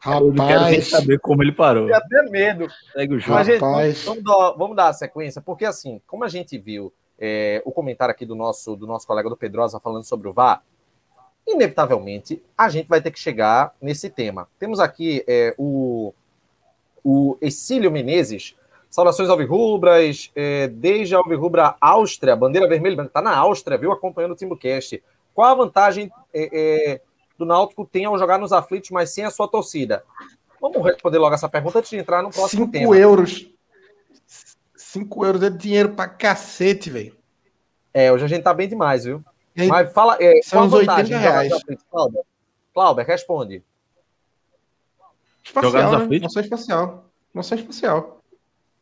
Rapaz, saber como ele parou. Eu até medo. Segue o jogo. Mas, vamos, dar, vamos, dar, a sequência, porque assim, como a gente viu é, o comentário aqui do nosso, do nosso colega do Pedrosa falando sobre o VAR, inevitavelmente a gente vai ter que chegar nesse tema. Temos aqui é, o, o Exílio Menezes Saudações alvirrubras, é, desde a alvirrubra Áustria, bandeira vermelha, está na Áustria, viu, acompanhando o Timbucast. Qual a vantagem é, é, do Náutico tem ao jogar nos aflitos, mas sem a sua torcida? Vamos responder logo essa pergunta antes de entrar no próximo Cinco tema. 5 euros. 5 euros é dinheiro pra cacete, velho. É, hoje a gente tá bem demais, viu? Aí, mas fala, é, são qual a vantagem 80 reais. Cláudio, Cláudio, responde. Espacial, né? Noção espacial. Noção espacial.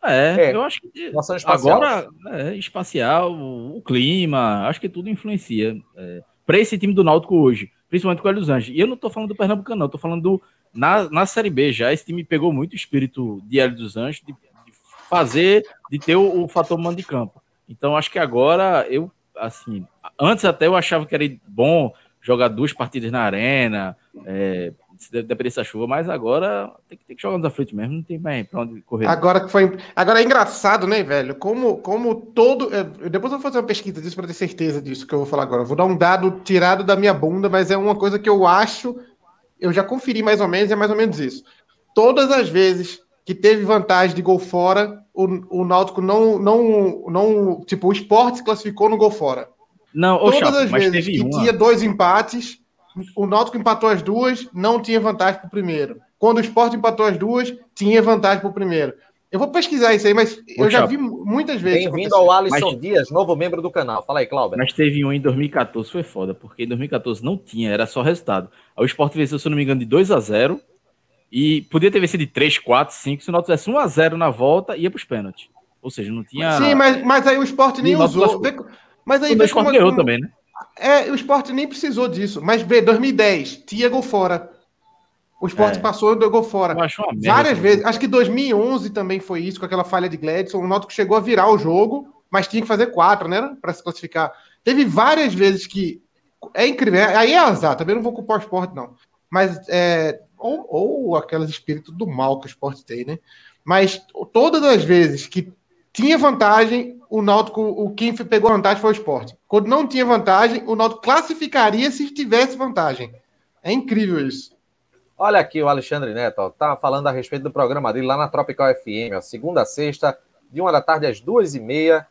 É, é, eu acho que agora é, espacial, o clima, acho que tudo influencia. É, para esse time do Náutico hoje, principalmente com o Hélio dos Anjos. E eu não estou falando do Pernambucano, não, estou falando do, na, na Série B já. Esse time pegou muito o espírito de Hélio dos Anjos, de, de fazer, de ter o, o fator mando de campo. Então acho que agora eu, assim, antes até eu achava que era bom jogar duas partidas na arena, é, depender dessa chuva, mas agora tem que, tem que jogar nos aflitos mesmo, não tem mais pra onde correr. Agora que foi. Agora é engraçado, né, velho? Como, como todo. É, depois eu vou fazer uma pesquisa disso para ter certeza disso que eu vou falar agora. Eu vou dar um dado tirado da minha bunda, mas é uma coisa que eu acho. Eu já conferi mais ou menos, é mais ou menos isso. Todas as vezes que teve vantagem de gol fora, o, o Náutico não, não, não. Tipo, o esporte se classificou no gol fora. Não, Todas Chapo, as vezes que uma. tinha dois empates o Náutico empatou as duas, não tinha vantagem para o primeiro. Quando o Sport empatou as duas, tinha vantagem para o primeiro. Eu vou pesquisar isso aí, mas eu já vi muitas vezes. Bem-vindo ao Alisson mas... Dias, novo membro do canal. Fala aí, Cláudio. Mas teve um em 2014, foi foda, porque em 2014 não tinha, era só resultado. Aí o Sport venceu, se eu não me engano, de 2 a 0 e podia ter vencido de 3, 4, 5. Se o Náutico tivesse 1 a 0 na volta, ia para os pênaltis. Ou seja, não tinha. Sim, mas, mas aí o Sport nem usou. Mas aí o Sport ganhou também, né? É, o esporte nem precisou disso. Mas vê, 2010, tinha gol fora. O esporte é. passou e deu gol fora. Várias vezes. Acho que 2011 também foi isso, com aquela falha de Gladson. O Náutico chegou a virar o jogo, mas tinha que fazer quatro, né? Para se classificar. Teve várias vezes que. É incrível. Aí é azar, também não vou culpar o esporte, não. Mas. É, ou, ou aqueles espíritos do mal que o esporte tem, né? Mas todas as vezes que tinha vantagem, o Náutico, o quem pegou vantagem foi o esporte. Quando não tinha vantagem, o Náutico classificaria se tivesse vantagem. É incrível isso. Olha aqui o Alexandre Neto, ó, tá falando a respeito do programa dele lá na Tropical FM, ó, segunda a sexta, de uma da tarde às duas e meia.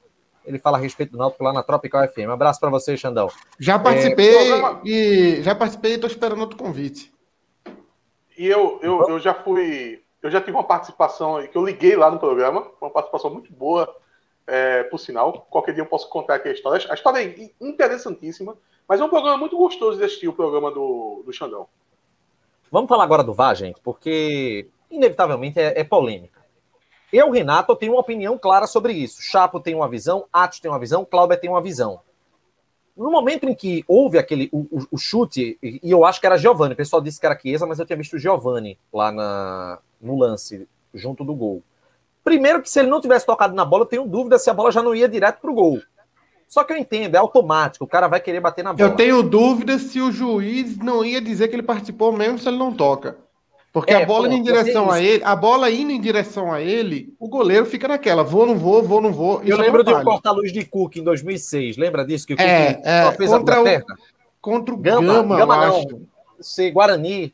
Ele fala a respeito do Náutico lá na Tropical FM. Um abraço para você, Xandão. Já participei é, programa... e já participei e estou esperando outro convite. E eu, eu, eu já fui. Eu já tive uma participação que eu liguei lá no programa, uma participação muito boa, é, por sinal. Qualquer dia eu posso contar aqui a história. A história é interessantíssima, mas é um programa muito gostoso de assistir o programa do, do Xandão. Vamos falar agora do VAR, gente, porque inevitavelmente é, é polêmica. Eu, Renato, tenho uma opinião clara sobre isso. Chapo tem uma visão, Atos tem uma visão, Cláudia tem uma visão. No momento em que houve aquele o, o, o chute, e, eu acho que era Giovanni, o pessoal disse que era Chiesa, mas eu tinha visto o Giovanni lá na, no lance, junto do gol. Primeiro que se ele não tivesse tocado na bola, eu tenho dúvida se a bola já não ia direto pro gol. Só que eu entendo, é automático, o cara vai querer bater na bola. Eu tenho dúvida se o juiz não ia dizer que ele participou mesmo se ele não toca. Porque é, a bola pô, indo em direção a ele, a bola indo em direção a ele, o goleiro fica naquela, vou, não vou, vou, não vou. Eu lembro de um corta-luz de Cook em 2006, lembra disso? Que o Cook é, é, fez contra a o, contra o Gama, Gama, Gama não, se Guarani.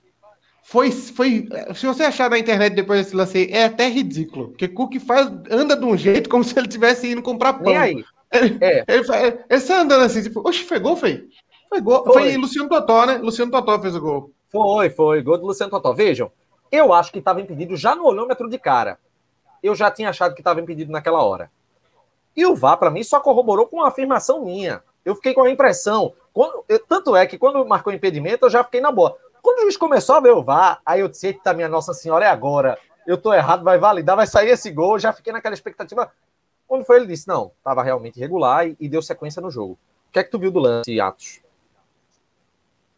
Foi, foi, se você achar na internet depois desse lance é até ridículo, porque Cook faz, anda de um jeito como (laughs) se ele tivesse indo comprar pão. Nem aí. Ele, é. ele, ele, ele sai andando assim, tipo, oxe, foi gol, foi? Foi gol. Foi. foi Luciano Totó, né? Luciano Totó fez o gol. Foi, foi. Gol do Luciano Totó. Vejam, eu acho que estava impedido já no olhômetro de cara. Eu já tinha achado que estava impedido naquela hora. E o VAR, para mim, só corroborou com uma afirmação minha. Eu fiquei com a impressão. Quando, eu, tanto é que quando marcou impedimento, eu já fiquei na boa. Quando o juiz começou a ver o VAR, aí eu disse: Eita, minha Nossa Senhora, é agora. Eu tô errado, vai validar, vai sair esse gol. Eu já fiquei naquela expectativa. Quando foi, ele disse: Não, estava realmente irregular e, e deu sequência no jogo. O que é que tu viu do lance, Atos?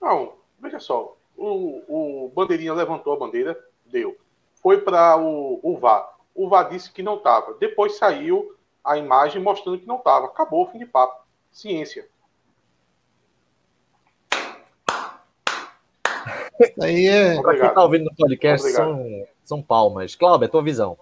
Não, veja só o, o Bandeirinha levantou a bandeira, deu. Foi para o, o VAR. O VAR disse que não estava. Depois saiu a imagem mostrando que não estava. Acabou o fim de papo. Ciência. Aí é. Para quem está ouvindo no podcast, são, são palmas. Cláudio, é tua visão.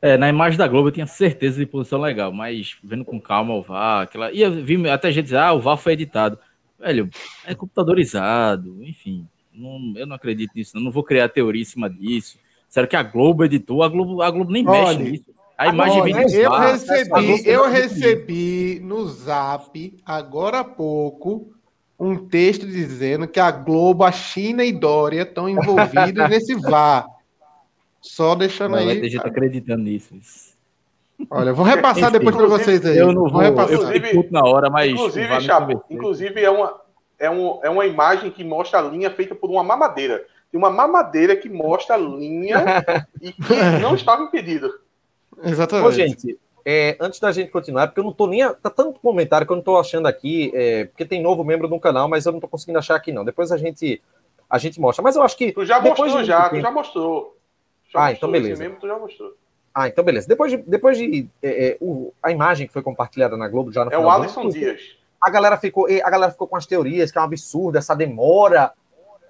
É, na imagem da Globo eu tinha certeza de posição legal, mas vendo com calma o VAR, aquela. E eu vi até gente dizer, ah, o VAR foi editado. Velho, é computadorizado, enfim. Não, eu não acredito nisso, não. não vou criar teoria em cima disso. Será que a Globo editou? A Globo, a Globo nem Olha, mexe nisso. A imagem vem Eu recebi, eu recebi no zap, agora há pouco, um texto dizendo que a Globo, a China e Dória estão envolvidos (laughs) nesse VAR. Só deixando não, aí. Vai ter gente acreditando nisso. Olha, eu vou repassar Enfim, depois para vocês aí. Eu não vou, vou eu fiquei na hora, mas. Inclusive, Chapo, inclusive é uma, é, um, é uma imagem que mostra a linha feita por uma mamadeira. Tem uma mamadeira que mostra a linha e que (laughs) não estava impedido. Exatamente. Ô, gente, é, antes da gente continuar, porque eu não tô nem. Tá tanto comentário que eu não tô achando aqui, é, porque tem novo membro no canal, mas eu não tô conseguindo achar aqui, não. Depois a gente, a gente mostra. Mas eu acho que. Tu já mostrou, já, tu já mostrou. Já ah, então mostrou, então beleza. Mesmo, tu já mostrou. Ah, então beleza. Depois de, depois de é, é, o, a imagem que foi compartilhada na Globo já no É o Alisson Dias. A galera, ficou, a galera ficou com as teorias que é um absurdo essa demora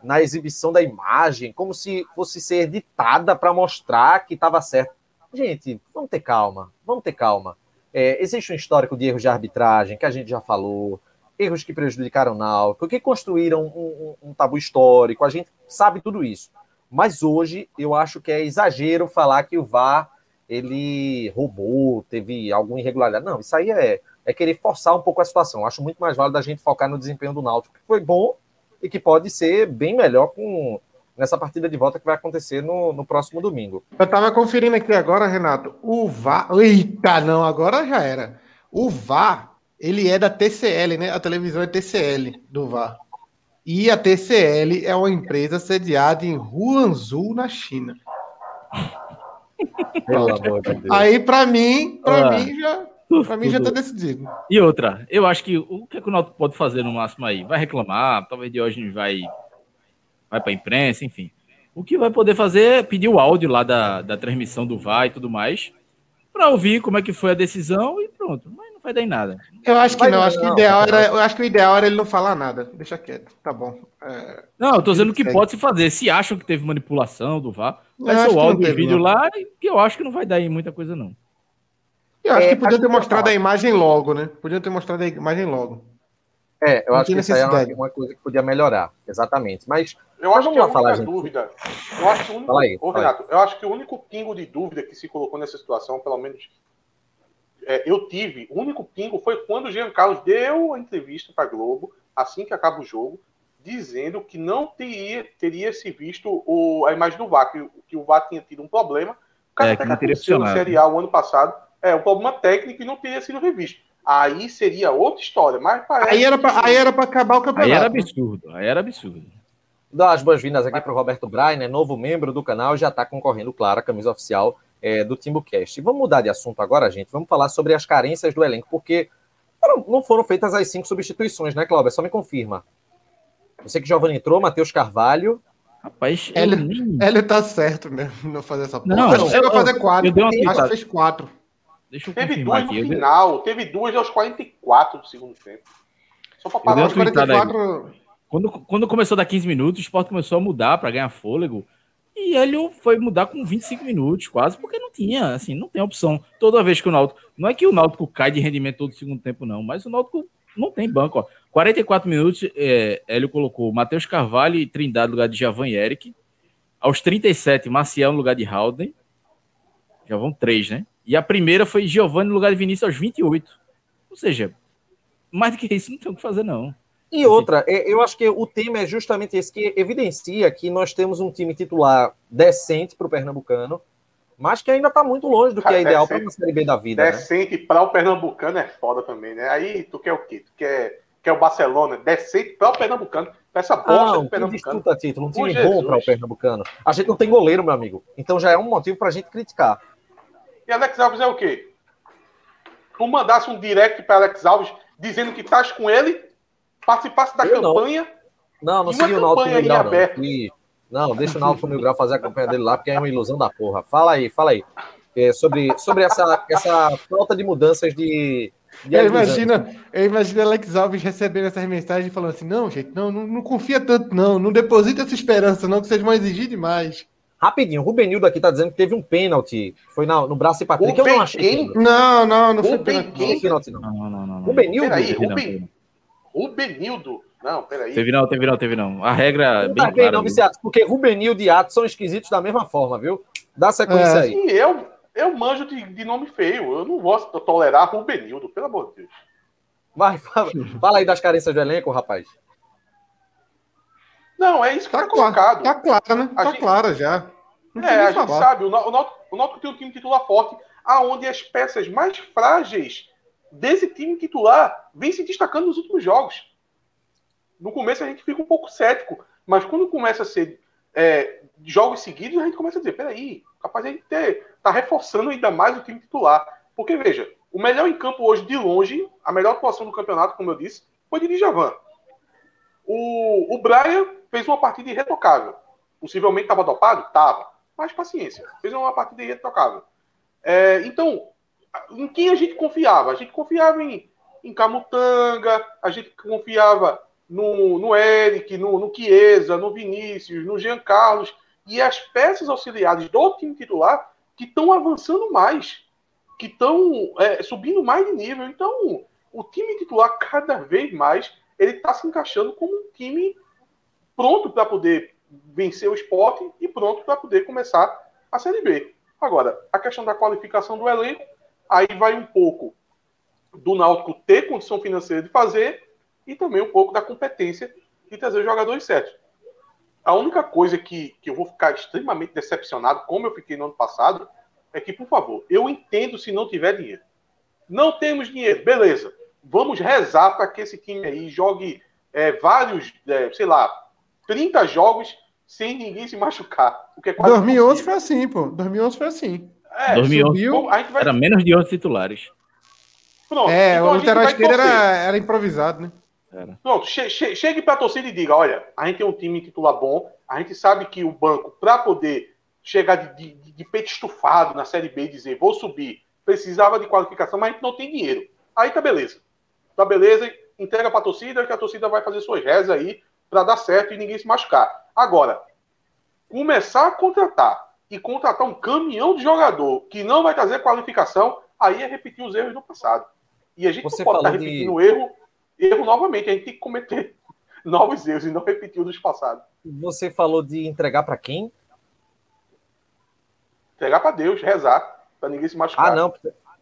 na exibição da imagem, como se fosse ser editada para mostrar que estava certo. Gente, vamos ter calma, vamos ter calma. É, existe um histórico de erros de arbitragem que a gente já falou, erros que prejudicaram o Náutico, que construíram um, um, um tabu histórico, a gente sabe tudo isso. Mas hoje eu acho que é exagero falar que o VAR ele roubou, teve alguma irregularidade. Não, isso aí é, é querer forçar um pouco a situação. Acho muito mais válido a gente focar no desempenho do Náutico, que foi bom e que pode ser bem melhor com nessa partida de volta que vai acontecer no, no próximo domingo. Eu estava conferindo aqui agora, Renato. O VAR. Eita, não, agora já era. O VAR, ele é da TCL, né? A televisão é TCL do VAR. E a TCL é uma empresa sediada em Huanzhou, na China. (laughs) Pelo amor de Deus. Aí, para mim, para ah, mim já. Pra mim já tá decidido. E outra, eu acho que o que, é que o Náutico pode fazer no máximo aí? Vai reclamar, talvez de hoje vai vai pra imprensa, enfim. O que vai poder fazer é pedir o áudio lá da, da transmissão do VAR e tudo mais, para ouvir como é que foi a decisão e pronto. Mas não vai dar em nada. Eu acho que não, não acho que o ideal era, eu acho que o ideal era ele não falar nada. Deixa quieto, tá bom. É... Não, eu tô dizendo que pode se fazer. Se acham que teve manipulação do VAR, vai ser o áudio e vídeo não. lá, que eu acho que não vai dar em muita coisa, não. Eu acho é, que podia ter mostrado a imagem logo, né? Podia ter mostrado a imagem logo. É, eu não acho que isso aí é uma, uma, coisa que podia melhorar, exatamente. Mas eu acho que a única dúvida, eu acho que o único, aí, ô, Renato, eu acho que o único pingo de dúvida que se colocou nessa situação, pelo menos é, eu tive, o único pingo foi quando o Jean Carlos deu a entrevista para Globo, assim que acaba o jogo, dizendo que não teria, teria se visto o, a imagem do VAR, que, que o VAR tinha tido um problema. O cara é, até que aconteceu no serial ano passado, é um problema técnico e não teria sido revisto. Aí seria outra história, mas parece. Aí era para acabar o campeonato. Aí era absurdo, aí era absurdo. Dá as boas-vindas aqui para o Roberto Brainer, novo membro do canal, já está concorrendo, claro, a camisa oficial é, do TimbuCast. Vamos mudar de assunto agora, gente. Vamos falar sobre as carências do elenco, porque foram, não foram feitas as cinco substituições, né, Cláudio? Só me confirma. Você que Giovanni entrou, Matheus Carvalho. Rapaz, ele, nem... ele tá certo mesmo não fazer essa porra. Não, não chegou a fazer quatro. Eu dei uma acho que fez quatro. Deixa eu teve duas aqui. no final, teve duas aos 44 do segundo tempo. Só pra parar os 44. Quando, quando começou a dar 15 minutos, o esporte começou a mudar para ganhar fôlego. E ele foi mudar com 25 minutos, quase, porque não tinha, assim, não tem opção. Toda vez que o Náutico. Não é que o Náutico cai de rendimento todo segundo tempo, não, mas o Náutico não tem banco, ó. 44 minutos, é, Hélio colocou Matheus Carvalho e Trindade no lugar de Javan e Eric. Aos 37, Marcial no lugar de Halden. Já vão três, né? E a primeira foi Giovanni no lugar de Vinícius aos 28. Ou seja, mais do que isso não tem o que fazer, não. E outra, é, eu acho que o tema é justamente esse que evidencia que nós temos um time titular decente para o Pernambucano, mas que ainda está muito longe do que é ideal para uma Série B da vida. Né? Decente né? para o Pernambucano é foda também, né? Aí tu quer o quê? Tu quer, quer o Barcelona? Decente para o Pernambucano. Essa bosta ah, do Pernambucano. Disputa título, um time bom para o Pernambucano. A gente não tem goleiro, meu amigo. Então já é um motivo para a gente criticar. E Alex Alves é o quê? Tu mandasse um direct para Alex Alves dizendo que estás com ele, participasse da eu campanha. Não, não, não segui o Náutico Grau, não. Não, deixa o Náutico Mil Grau fazer a campanha dele lá, porque é uma ilusão da porra. Fala aí, fala aí. É, sobre sobre essa, essa falta de mudanças de, eu imagino, eu imagino Alex Alves recebendo essas mensagens e falando assim: não, gente, não, não, não confia tanto, não, não deposita essa esperança, não, que vocês vão exigir demais. Rapidinho, o Rubenildo aqui tá dizendo que teve um pênalti. Foi na, no braço de Patrick. eu não achei. Não, não, não foi pênalti. Não, não, não, não. Rubenildo. Peraí, Ruben... Rubenildo. Não, peraí. Teve não, teve não, teve não. A regra. Não bem tá clara, não, viciado, porque Rubenildo e Atos são esquisitos da mesma forma, viu? Dá sequência é. aí. Sim, eu, eu manjo de, de nome feio. Eu não vou tolerar Rubenildo, pelo amor de Deus. Vai, fala, fala aí das carências do elenco, rapaz. Não, é isso que tá, tá colocado. Tá claro, né? Tá gente... clara já. Não é, a gente falar. sabe, o Náutico, o Náutico tem um time titular forte, aonde as peças mais frágeis desse time titular vêm se destacando nos últimos jogos. No começo a gente fica um pouco cético, mas quando começa a ser é, jogos seguidos, a gente começa a dizer, peraí, capaz de ter, tá reforçando ainda mais o time titular. Porque, veja, o melhor em campo hoje, de longe, a melhor atuação do campeonato, como eu disse, foi de Djavan. O, o Brian fez uma partida irretocável. Possivelmente estava dopado? Tava. Mas paciência. Fez uma partida irretocável. É, então, em quem a gente confiava? A gente confiava em, em Camutanga, a gente confiava no, no Eric, no, no Chiesa, no Vinícius, no Jean Carlos. E as peças auxiliares do time titular que estão avançando mais, que estão é, subindo mais de nível. Então, o time titular, cada vez mais, ele está se encaixando como um time pronto para poder vencer o esporte e pronto para poder começar a Série B. Agora, a questão da qualificação do elenco, aí vai um pouco do Náutico ter condição financeira de fazer e também um pouco da competência de trazer os jogadores certos. A única coisa que, que eu vou ficar extremamente decepcionado, como eu fiquei no ano passado, é que, por favor, eu entendo se não tiver dinheiro. Não temos dinheiro, beleza vamos rezar para que esse time aí jogue é, vários, é, sei lá, 30 jogos sem ninguém se machucar. O que é 2011 foi assim, pô. 2011 foi assim. É, 2011 subiu, vai... Era menos de 11 titulares. Pronto. É, então o lateral esquerdo era, era improvisado, né? Era. Pronto, che che chegue para a torcida e diga: olha, a gente tem um time titular bom, a gente sabe que o banco, para poder chegar de, de, de peito estufado na Série B e dizer vou subir, precisava de qualificação, mas a gente não tem dinheiro. Aí tá beleza tá beleza, entrega para a torcida, que a torcida vai fazer suas rezas aí para dar certo e ninguém se machucar. Agora, começar a contratar e contratar um caminhão de jogador que não vai trazer qualificação, aí é repetir os erros do passado. E a gente Você não pode estar tá repetindo de... erro, erro novamente, a gente tem que cometer (laughs) novos erros e não repetir os dos passados. Você falou de entregar para quem? Entregar para Deus, rezar, para ninguém se machucar. Ah, não.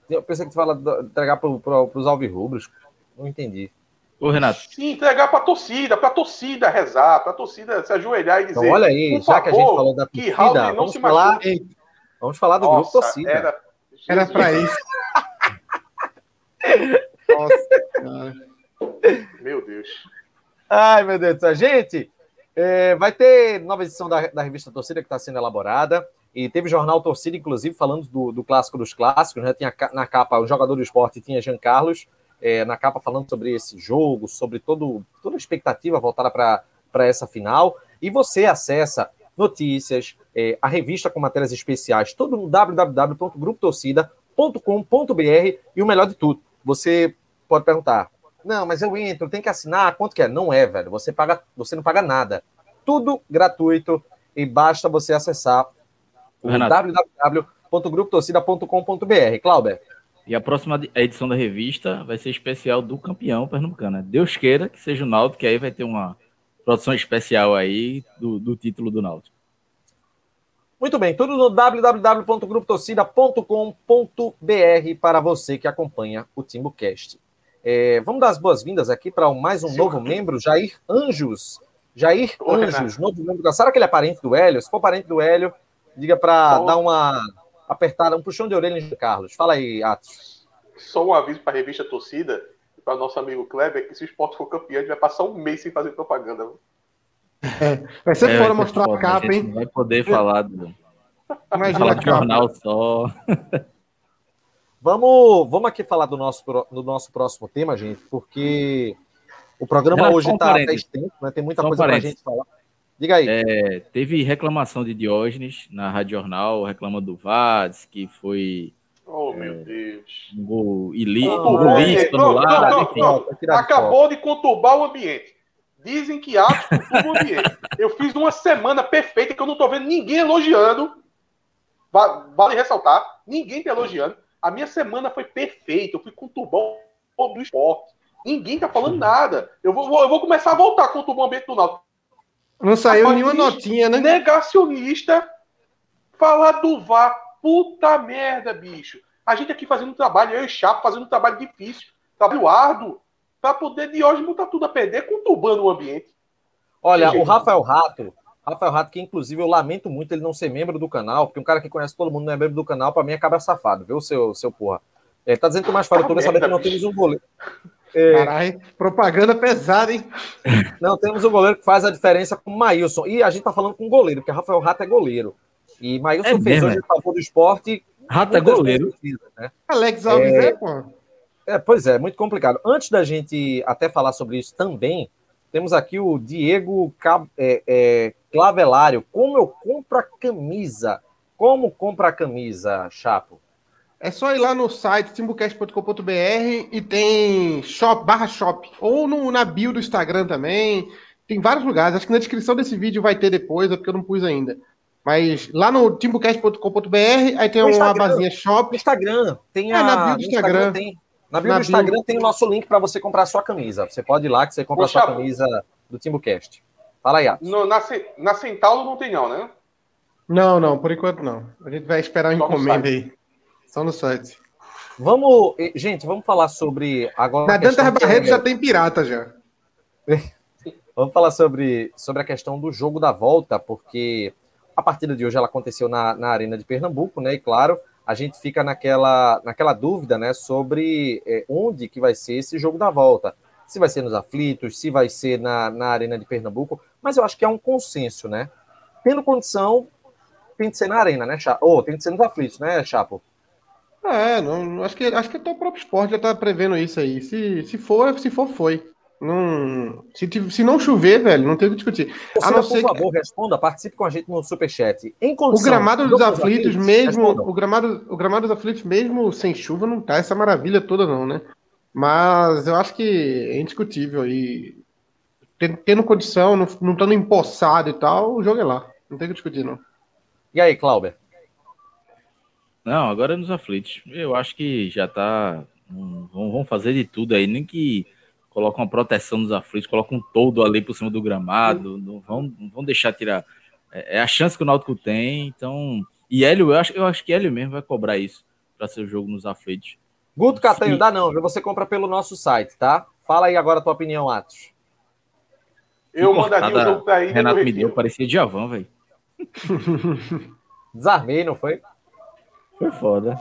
Eu pensei que tu fala entregar para pro, os alvirrubros. Não entendi. Ô, Renato. Sim, entregar para a torcida, para a torcida rezar, para a torcida se ajoelhar e dizer. Então, olha aí, já favor, que a gente falou da torcida, vamos falar, vamos falar do Nossa, grupo torcida. Era, era para isso. (laughs) Nossa, Meu Deus. Ai, meu Deus céu. Gente, é, vai ter nova edição da, da revista Torcida que está sendo elaborada. E teve jornal Torcida, inclusive, falando do, do clássico dos clássicos. Né? Tinha na capa o jogador do esporte tinha Jean Carlos, é, na capa falando sobre esse jogo, sobre todo, toda a expectativa voltada para essa final. E você acessa notícias, é, a revista com matérias especiais, todo no www.grupotorcida.com.br e o melhor de tudo, você pode perguntar, não, mas eu entro, tem que assinar, quanto que é? Não é, velho, você, paga, você não paga nada. Tudo gratuito e basta você acessar www.grupotorcida.com.br. Clauber. E a próxima edição da revista vai ser especial do campeão pernambucano. Deus queira que seja o Náutico, que aí vai ter uma produção especial aí do, do título do Náutico. Muito bem, tudo no www.grupotorcida.com.br para você que acompanha o TimbuCast. É, vamos dar as boas-vindas aqui para mais um Sim. novo membro, Jair Anjos. Jair Anjos, novo membro da. Sabe aquele é parente do Hélio? Se for parente do Hélio, diga para dar uma apertada, um puxão de orelha em Carlos. Fala aí, Atos. Só um aviso para a revista Torcida, para nosso amigo Kleber, que se o esporte for campeão, a gente vai passar um mês sem fazer propaganda. É, vai ser é, fora mostrar a capa, a hein? Não vai poder falar do. Imagina falar de jornal só. (laughs) Vamos, vamos aqui falar do nosso, do nosso próximo tema, gente, porque o programa hoje está até extenso, né? Tem muita coisa para a gente falar. Diga aí. É, teve reclamação de Diógenes na Rádio Jornal, reclama do Vaz, que foi. Oh, é, meu Deus. Um gol ilícito, oh, Acabou de conturbar o ambiente. Dizem que atos conturbam o ambiente. Eu fiz uma semana perfeita que eu não estou vendo ninguém elogiando. Vale ressaltar, ninguém está elogiando. A minha semana foi perfeita. Eu fui conturbar o do esporte. Ninguém tá falando nada. Eu vou, eu vou começar a voltar com o ambiente do Náutico. Não saiu nenhuma notinha, né? Negacionista. Falar do VAR. Puta merda, bicho. A gente aqui fazendo um trabalho, eu e Chapo fazendo um trabalho difícil, trabalho árduo, para poder de hoje botar tudo a perder, conturbando o ambiente. Olha, o Rafael Rato, Rafael Rato, que inclusive eu lamento muito ele não ser membro do canal, porque um cara que conhece todo mundo não é membro do canal, para mim acaba safado, viu, seu, seu porra? Ele tá dizendo que o mais fala tudo é saber que não temos um goleiro. É... Caralho, propaganda pesada, hein? (laughs) Não, temos um goleiro que faz a diferença com o Maílson. E a gente tá falando com goleiro, porque Rafael Rato é goleiro. E Maílson é fez mesmo, hoje é? favor do esporte. Rato é goleiro. né? Alex Alves é, é, pô. É, pois é, muito complicado. Antes da gente até falar sobre isso também, temos aqui o Diego é, é, Clavelário. Como eu compro a camisa? Como compra a camisa, Chapo? É só ir lá no site timbucast.com.br e tem shop, barra shop. Ou no, na bio do Instagram também. Tem vários lugares. Acho que na descrição desse vídeo vai ter depois, é porque eu não pus ainda. Mas lá no timbucast.com.br, aí tem uma basinha shop. Instagram. Tem a, é, na bio do Instagram. Instagram tem, na bio do Instagram bio... tem o nosso link para você comprar a sua camisa. Você pode ir lá que você compra Poxa, a sua camisa do Timbucast. Fala aí, Atos. No, na, na Centauro não tem não, né? Não, não, por enquanto não. A gente vai esperar uma encomenda aí. Só no site. Vamos, gente, vamos falar sobre agora. Na Dantas Barreto já tem pirata já. (laughs) vamos falar sobre, sobre a questão do jogo da volta, porque a partida de hoje ela aconteceu na, na Arena de Pernambuco, né? E claro, a gente fica naquela, naquela dúvida né, sobre é, onde que vai ser esse jogo da volta. Se vai ser nos aflitos, se vai ser na, na Arena de Pernambuco, mas eu acho que é um consenso, né? Tendo condição, tem de ser na Arena, né, Chapo? Ou oh, tem de ser nos aflitos, né, Chapo? É, não, acho que acho que até o próprio esporte já tá prevendo isso aí. Se, se for, se for, foi. Não, se, se não chover, velho, não tem o que discutir. a não por favor, que... responda, participe com a gente no Superchat. Em condição, o gramado dos aflitos, mesmo, o gramado, o gramado dos aflitos, mesmo sem chuva, não tá essa maravilha toda, não, né? Mas eu acho que é indiscutível aí. Tendo condição, não, não estando empossado e tal, o jogo é lá. Não tem o que discutir, não. E aí, Clauber? Não, agora é nos aflitos. Eu acho que já tá. Vão fazer de tudo aí, nem que colocam uma proteção nos aflitos, colocam um todo ali por cima do gramado, não vão, não vão deixar tirar. É, é, a chance que o Náutico tem, então. E Hélio, eu acho, eu acho que Hélio mesmo vai cobrar isso. para ser o jogo nos aflitos. Guto Catanho, dá não, você compra pelo nosso site, tá? Fala aí agora a tua opinião, Atos. Eu mandaria o jogo pra ir. Renato me deu, parecia Djavan, velho. (laughs) Desarmei, não foi? Foi foda.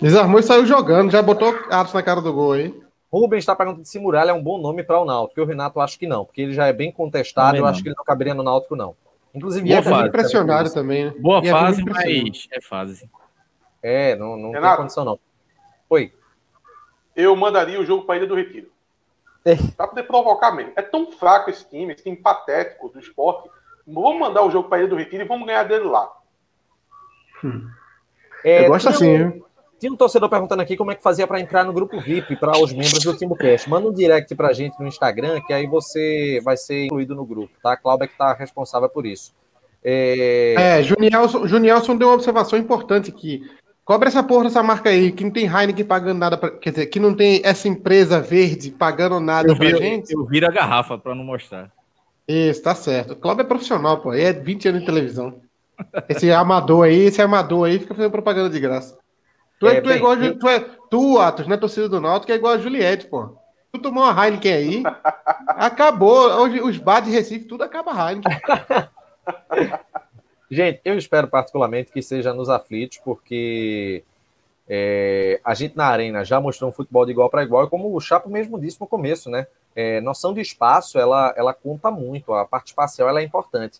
Desarmou e saiu jogando, já botou Atos na cara do gol aí. Rubens está perguntando se Muralha é um bom nome para o Náutico, e o Renato acho que não, porque ele já é bem contestado, eu acho que ele não caberia no Náutico, não. Inclusive, e é fase, impressionado também, né? Boa e fase, é mas é fase. É, não, não Renato, tem condição, não. Oi. Eu mandaria o jogo para a Ilha do Retiro. É. Para poder provocar mesmo. É tão fraco esse time, esse time patético do esporte. Vamos mandar o jogo para a Ilha do Retiro e vamos ganhar dele lá. Hum. É, eu gosto assim, um, Tinha um torcedor perguntando aqui como é que fazia para entrar no grupo VIP para os membros do TimbuCast. Manda um direct para a gente no Instagram, que aí você vai ser incluído no grupo, tá? A Cláudia que está responsável por isso. É, é Junielson, Junielson deu uma observação importante aqui. Cobra essa porra dessa marca aí, que não tem Heineken pagando nada, pra, quer dizer, que não tem essa empresa verde pagando nada eu pra vi, gente. Eu viro a garrafa para não mostrar. Isso, tá certo. O Cláudio é profissional, pô. é 20 anos de televisão. Esse amador aí, esse amador aí fica fazendo propaganda de graça. Tu é, é, tu é igual a, tu, é, tu, Atos, né, torcida do Náutico, é igual a Juliette, pô. Tu tomou uma Heineken aí, (laughs) acabou. Hoje os bares de Recife, tudo acaba Heineken. (laughs) Gente, eu espero particularmente que seja nos aflitos, porque é, a gente na arena já mostrou um futebol de igual para igual, e como o Chapo mesmo disse no começo, né? É, noção de espaço, ela, ela conta muito, a parte espacial ela é importante.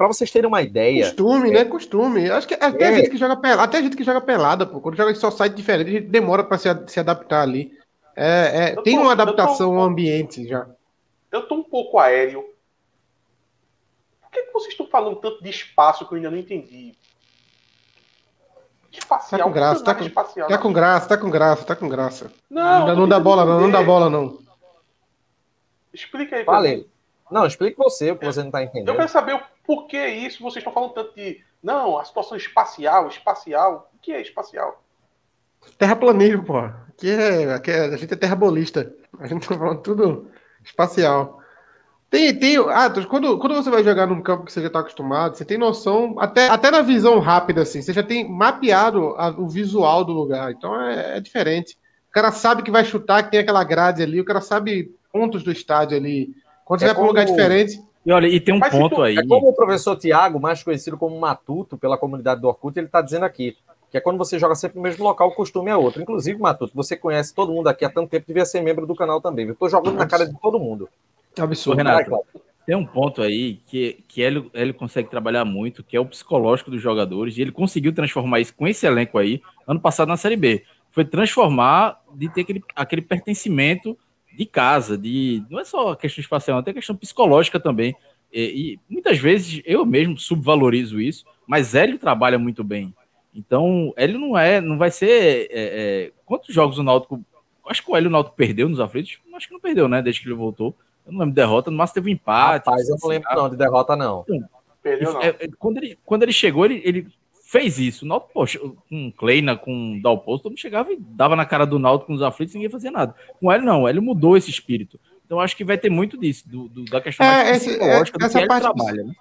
Para vocês terem uma ideia. Costume, é, né? Costume. Acho que até, é, gente que joga pelada, até gente que joga pelada, pô. Quando joga só site diferente, a gente demora para se, se adaptar ali. É, é tem tô, uma adaptação ao ambiente já. Eu tô um pouco aéreo por que, que vocês estão falando tanto de espaço que eu ainda não entendi? Espacial. Tá com graça, tá com, espacial, tá com graça, tá com graça, tá com graça. Não, não, não dá bola não, não dá bola não. Explica aí. Falei. Não, explique você o que você não está entendendo. Eu quero saber o porquê isso. Vocês estão falando tanto de. Não, a situação espacial, espacial. O que é espacial? Terraplanismo, pô. Aqui é, aqui é, a gente é terrabolista. A gente tá falando tudo espacial. Tem, tem. Ah, quando, quando você vai jogar num campo que você já está acostumado, você tem noção, até, até na visão rápida, assim, você já tem mapeado a, o visual do lugar. Então é, é, diferente. O cara sabe que vai chutar, que tem aquela grade ali, o cara sabe pontos do estádio ali. Quando você é vai para um lugar diferente. E olha, e tem um Mas, ponto aí. É como o professor Tiago, mais conhecido como Matuto pela comunidade do Orkut, ele está dizendo aqui. Que é quando você joga sempre no mesmo local, o costume é outro. Inclusive, Matuto, você conhece todo mundo aqui há tanto tempo, devia ser membro do canal também. Eu tô jogando na cara de todo mundo. Absurdo. Renato, tem um ponto aí que, que ele, ele consegue trabalhar muito, que é o psicológico dos jogadores, e ele conseguiu transformar isso com esse elenco aí, ano passado na Série B. Foi transformar de ter aquele, aquele pertencimento de casa, de não é só questão espacial, tem questão psicológica também. E, e, muitas vezes eu mesmo subvalorizo isso, mas Hélio trabalha muito bem. Então, Hélio não é, não vai ser. É, é, quantos jogos o Náutico. Acho que o Hélio o Náutico perdeu nos aflitos. Acho que não perdeu, né? Desde que ele voltou. Eu não lembro de derrota, no máximo teve um empate. Rapaz, eu não lembro não, de derrota, não. Perdeu, não. É, é, quando, ele, quando ele chegou, ele, ele fez isso. O Náutico, poxa, com Kleina, com Dalpozo, todo mundo chegava e dava na cara do Náutico com os aflitos e ninguém fazia nada. Com ele, não. Ele mudou esse espírito. Então, acho que vai ter muito disso, do, do da questão é, esse, psicológica é, essa parte, trabalha, né?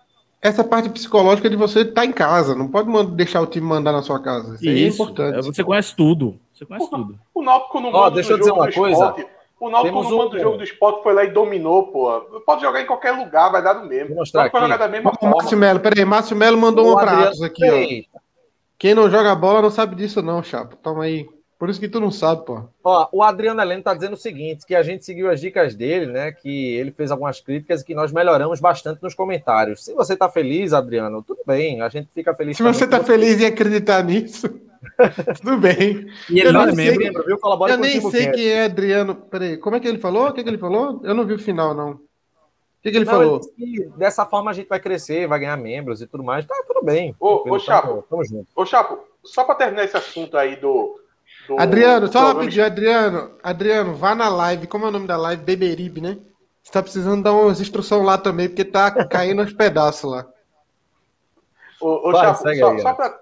Essa parte psicológica de você estar tá em casa, não pode deixar o time mandar na sua casa. Isso, é isso é importante. Você conhece tudo. Você conhece tudo. O Náutico não oh, deixa eu dizer uma coisa. Esporte, o Náutico no um... do jogo do esporte foi lá e dominou, pô. Pode jogar em qualquer lugar, vai dar do mesmo. Vou mostrar aqui. jogar da mesma forma. Márcio Melo, peraí, Márcio Melo mandou um abraço aqui, ó. Quem não joga bola não sabe disso, não, Chapo. Toma aí. Por isso que tu não sabe, pô. Ó, o Adriano Heleno tá dizendo o seguinte: que a gente seguiu as dicas dele, né? Que ele fez algumas críticas e que nós melhoramos bastante nos comentários. Se você tá feliz, Adriano, tudo bem. A gente fica feliz. Se você tá feliz em acreditar nisso. (laughs) Tudo bem. E ele eu não é membro, viu? Colabora eu nem sei quem é Adriano. Peraí, como é que ele falou? O que, que ele falou? Eu não vi o final, não. O que, que ele não, falou? Ele dessa forma a gente vai crescer, vai ganhar membros e tudo mais. Tá, tudo bem. Ô, ô Chapo, tamo junto. Ô, Chapo, só para terminar esse assunto aí do. do Adriano, do só rapidinho, Adriano. Adriano, vá na live. Como é o nome da live? Beberibe, né? Você tá precisando dar umas instruções lá também, porque tá caindo aos pedaços lá. Ô, ô vai, Chapo, só, aí, só para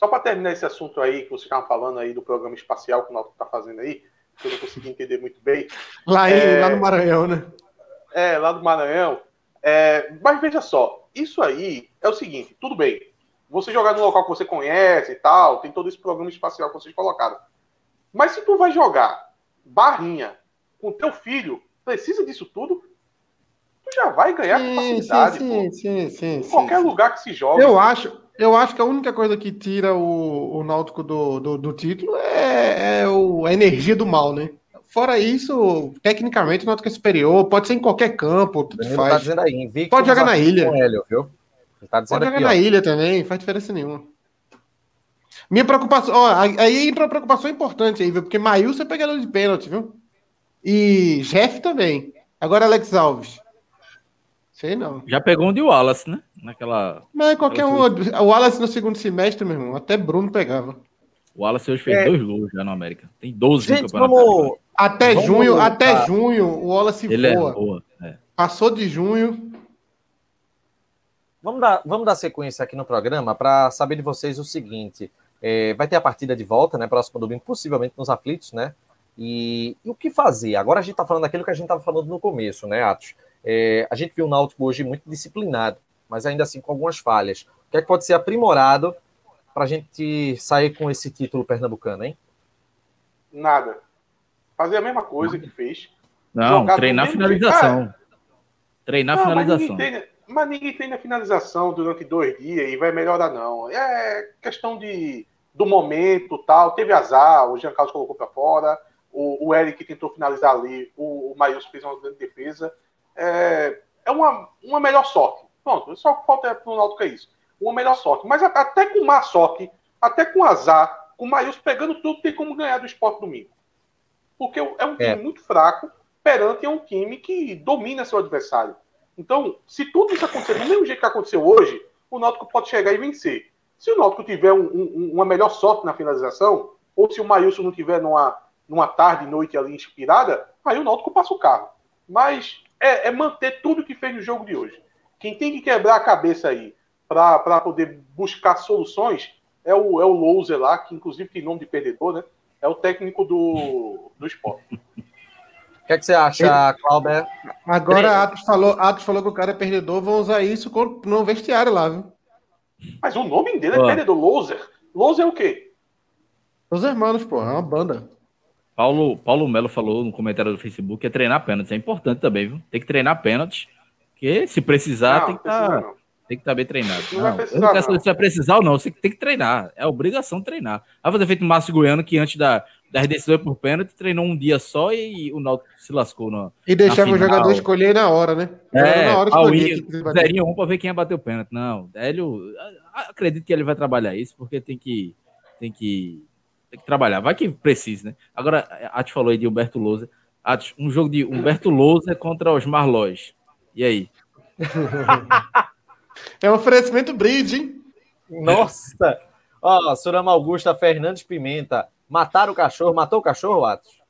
só para terminar esse assunto aí que vocês estavam falando aí do programa espacial que o Náutico está fazendo aí, que eu não consegui entender muito bem. Lá, é... lá no Maranhão, né? É, lá no Maranhão. É... Mas veja só, isso aí é o seguinte, tudo bem. você jogar no local que você conhece e tal, tem todo esse programa espacial que vocês colocaram. Mas se tu vai jogar barrinha com teu filho, precisa disso tudo, tu já vai ganhar sim, capacidade. Sim, sim, sim, em qualquer lugar que se joga. Eu acho, eu acho que a única coisa que tira o, o Náutico do, do, do título é, é o, a energia do mal, né? Fora isso, tecnicamente o Náutico é superior, pode ser em qualquer campo, tudo tá faz. Tá dizendo aí, Invicto, pode jogar na ilha. Hélio, viu? Tá pode jogar aqui, na ó. ilha também, faz diferença nenhuma. Minha preocupação, ó, aí entra uma preocupação importante aí, viu? Porque Maílson é pegador de pênalti, viu? E Jeff também. Agora Alex Alves. Sei não. Já pegou um de Wallace, né? Naquela. Mas qualquer um. O Wallace no segundo semestre, meu irmão. Até Bruno pegava. O Wallace hoje fez é. dois gols já no América. Tem 12 Gente. Vamos... Até vamos junho, voltar. até junho, o Wallace Ele é voa. É boa, é. Passou de junho. Vamos dar, vamos dar sequência aqui no programa para saber de vocês o seguinte. É, vai ter a partida de volta, né? Próximo domingo, possivelmente nos aflitos, né? E, e o que fazer? Agora a gente está falando daquilo que a gente estava falando no começo, né, Atos? É, a gente viu o Náutico hoje muito disciplinado, mas ainda assim com algumas falhas. O que é que pode ser aprimorado para a gente sair com esse título pernambucano, hein? Nada. Fazer a mesma coisa que fez. Não, treinar a finalização. Treinar a finalização. Mas ninguém, treina, mas ninguém treina a finalização durante dois dias e vai melhorar, não. É questão de, do momento tal. Teve azar, o Jean Carlos colocou para fora, o, o Eric tentou finalizar ali, o, o Maius fez uma grande defesa é, é uma, uma melhor sorte. Pronto, só falta para o Náutico é isso. Uma melhor sorte. Mas até com má sorte, até com azar, com o Maius pegando tudo, tem como ganhar do esporte domingo. Porque é um time é. muito fraco perante um time que domina seu adversário. Então, se tudo isso acontecer do mesmo jeito que aconteceu hoje, o Náutico pode chegar e vencer. Se o Náutico tiver um, um, uma melhor sorte na finalização, ou se o Maílson não tiver numa, numa tarde, noite ali inspirada, aí o Náutico passa o carro. Mas é, é, manter tudo que fez no jogo de hoje. Quem tem que quebrar a cabeça aí para poder buscar soluções é o, é o Louser lá, que inclusive tem nome de perdedor, né? É o técnico do, do esporte. O que, é que você acha, Cláudio? Agora, Atos falou, Atos falou que o cara é perdedor, vão usar isso no vestiário lá, viu? Mas o nome dele é perdedor, Louser. Louser é o quê? Os Hermanos, pô, é uma banda. Paulo, Paulo Melo falou no comentário do Facebook que é treinar pênaltis. É importante também, viu? Tem que treinar pênaltis. Porque se precisar, não, tem que estar. Tá, tem que estar tá bem treinado. Não, não, vai precisar, eu não quero saber se vai precisar ou não. Você tem que treinar. É obrigação treinar. Vai fazer feito o Márcio Goiano, que antes da, das decisões por pênalti, treinou um dia só e o Náutico se lascou. No, e deixava o jogador escolher na hora, né? É, na hora escolher. Zerinho um para ver quem ia bater o pênalti. Não, Hélio, acredito que ele vai trabalhar isso, porque tem que, tem que tem que trabalhar. Vai que precisa, né? Agora, a te falou aí de Humberto Lousa. Um jogo de Humberto Lousa contra os Marlóis. E aí? (laughs) é um oferecimento brinde, hein? Nossa! Ó, oh, Surama Augusta Fernandes Pimenta. Mataram o cachorro. Matou o cachorro, Atos?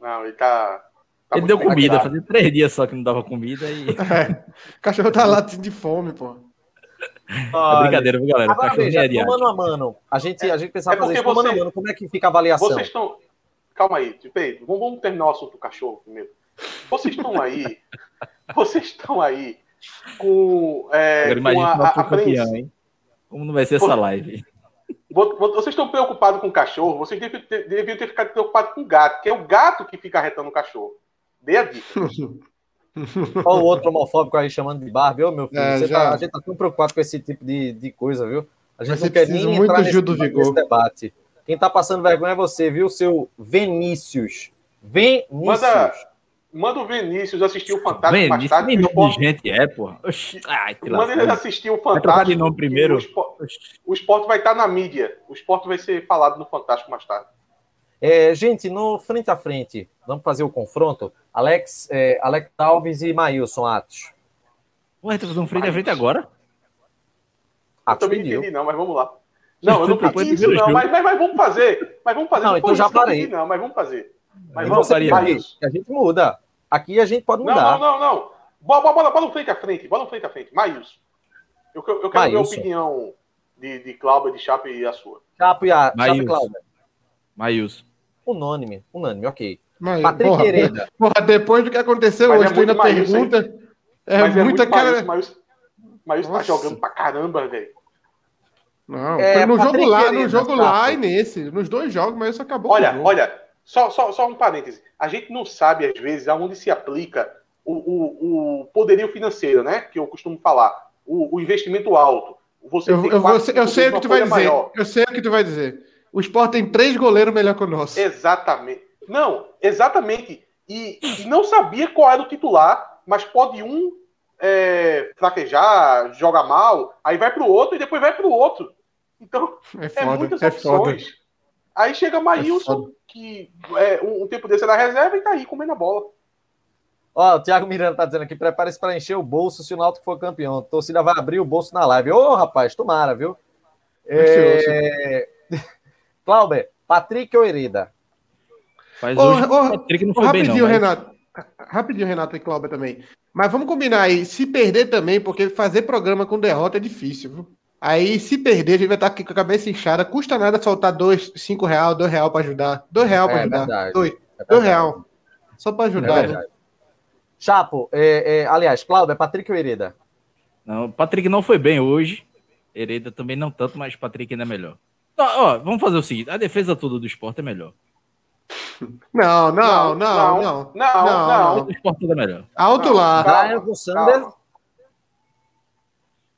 Não, ele tá. tá ele deu comida, fazia três dias só que não dava comida e. (laughs) É, o cachorro tá lá de fome, pô. É brincadeira, viu, galera? Agora, veja, é mano a mano. A gente, a gente pensava é fazer isso você, mano a mano. Como é que fica a avaliação? Vocês estão. Calma aí, vamos, vamos terminar o assunto do cachorro primeiro. Vocês estão aí. (laughs) vocês estão aí com. É, com a, a, a campeão, hein? Como não vai ser essa live? Vocês estão preocupados com o cachorro, vocês deviam ter, deviam ter ficado preocupados com o gato, que é o gato que fica arretando o cachorro. Dê a dica. (laughs) Olha o outro homofóbico aí chamando de Barbie. Ô, meu filho, é, tá, a gente tá tão preocupado com esse tipo de, de coisa, viu? A gente não quer nem muito entrar nesse, nesse debate. Quem tá passando vergonha é você, viu, seu Vinícius. Vinícius. Manda, manda o Vinícius assistir o Fantástico Vinícius, mais tarde. Nome de gente é, porra. Ai, manda ele assistir o Fantástico. de nome primeiro. O esporte, o esporte vai estar na mídia. O esporte vai ser falado no Fantástico mais tarde. É, gente, no frente a frente, vamos fazer o confronto. Alex, é, Alex Alves e Maílson Atos. Ué, fazendo um frente a frente agora? Eu também não entendi, não, mas vamos lá. Não, eu não pedi isso, não, mas, mas, mas, vamos fazer. Mas vamos fazer. Não, então já parei. Não, mas vamos fazer. Mas vamos fazer. A gente muda. Aqui a gente pode mudar. Não, não, não. não. Bola, bola, bola frente a frente. Bola frente a frente. Maílson. Eu, eu quero Maílson. ver a opinião de, de Cláudio, de Chape e a sua. Chape e a Chape Cláudio. Maílson. Unânime, unânime, ok. Mas, Patrick porra, Hereda. Porra, depois do que aconteceu mas hoje, é tu ainda pergunta. É, mas é muito aquela. Mas, mas tá jogando pra caramba, velho. Não, é, no jogo lá, no jogo lá e nesse, nos dois jogos, mas isso acabou. Olha, olha, só, só, só um parêntese. A gente não sabe, às vezes, aonde se aplica o, o, o poderio financeiro, né? Que eu costumo falar. O, o investimento alto. Você eu, eu, você, eu sei o que tu vai dizer. Maior. Eu sei o que tu vai dizer. O Sport tem três goleiros melhor que o nosso. Exatamente. Não, exatamente. E, e não sabia qual era o titular, mas pode um é, fraquejar, joga mal, aí vai pro outro e depois vai pro outro. Então, é, é foda, é muitas opções. É aí chega Maílson, é que é, um, um, tempo desse na reserva e tá aí comendo a bola. Ó, o Thiago Miranda tá dizendo aqui: prepare-se para encher o bolso se o Náutico for campeão. A torcida vai abrir o bolso na live. Ô, rapaz, tomara, viu? É... (laughs) Clauber, Patrick ou Hereda? Mas ô, hoje ô, Patrick não foi rapidinho, bem, não, mas... Renato. Rapidinho, Renato e Clauber também. Mas vamos combinar aí, se perder também, porque fazer programa com derrota é difícil, viu? Aí, se perder, a gente vai estar aqui com a cabeça inchada. Custa nada soltar dois, cinco real, dois real para ajudar. Dois real para é, ajudar. Verdade, dois, é dois real. Só para ajudar. É né? Chapo, é, é, aliás, Cláudio, é Patrick ou Hereda? Não, Patrick não foi bem hoje. Hereda também não tanto, mas Patrick ainda é melhor. ó, vamos fazer o seguinte: a defesa toda do esporte é melhor. Não, não, não, não. Não, não. não, O esporte é melhor. Alto lá. Brian com Sander.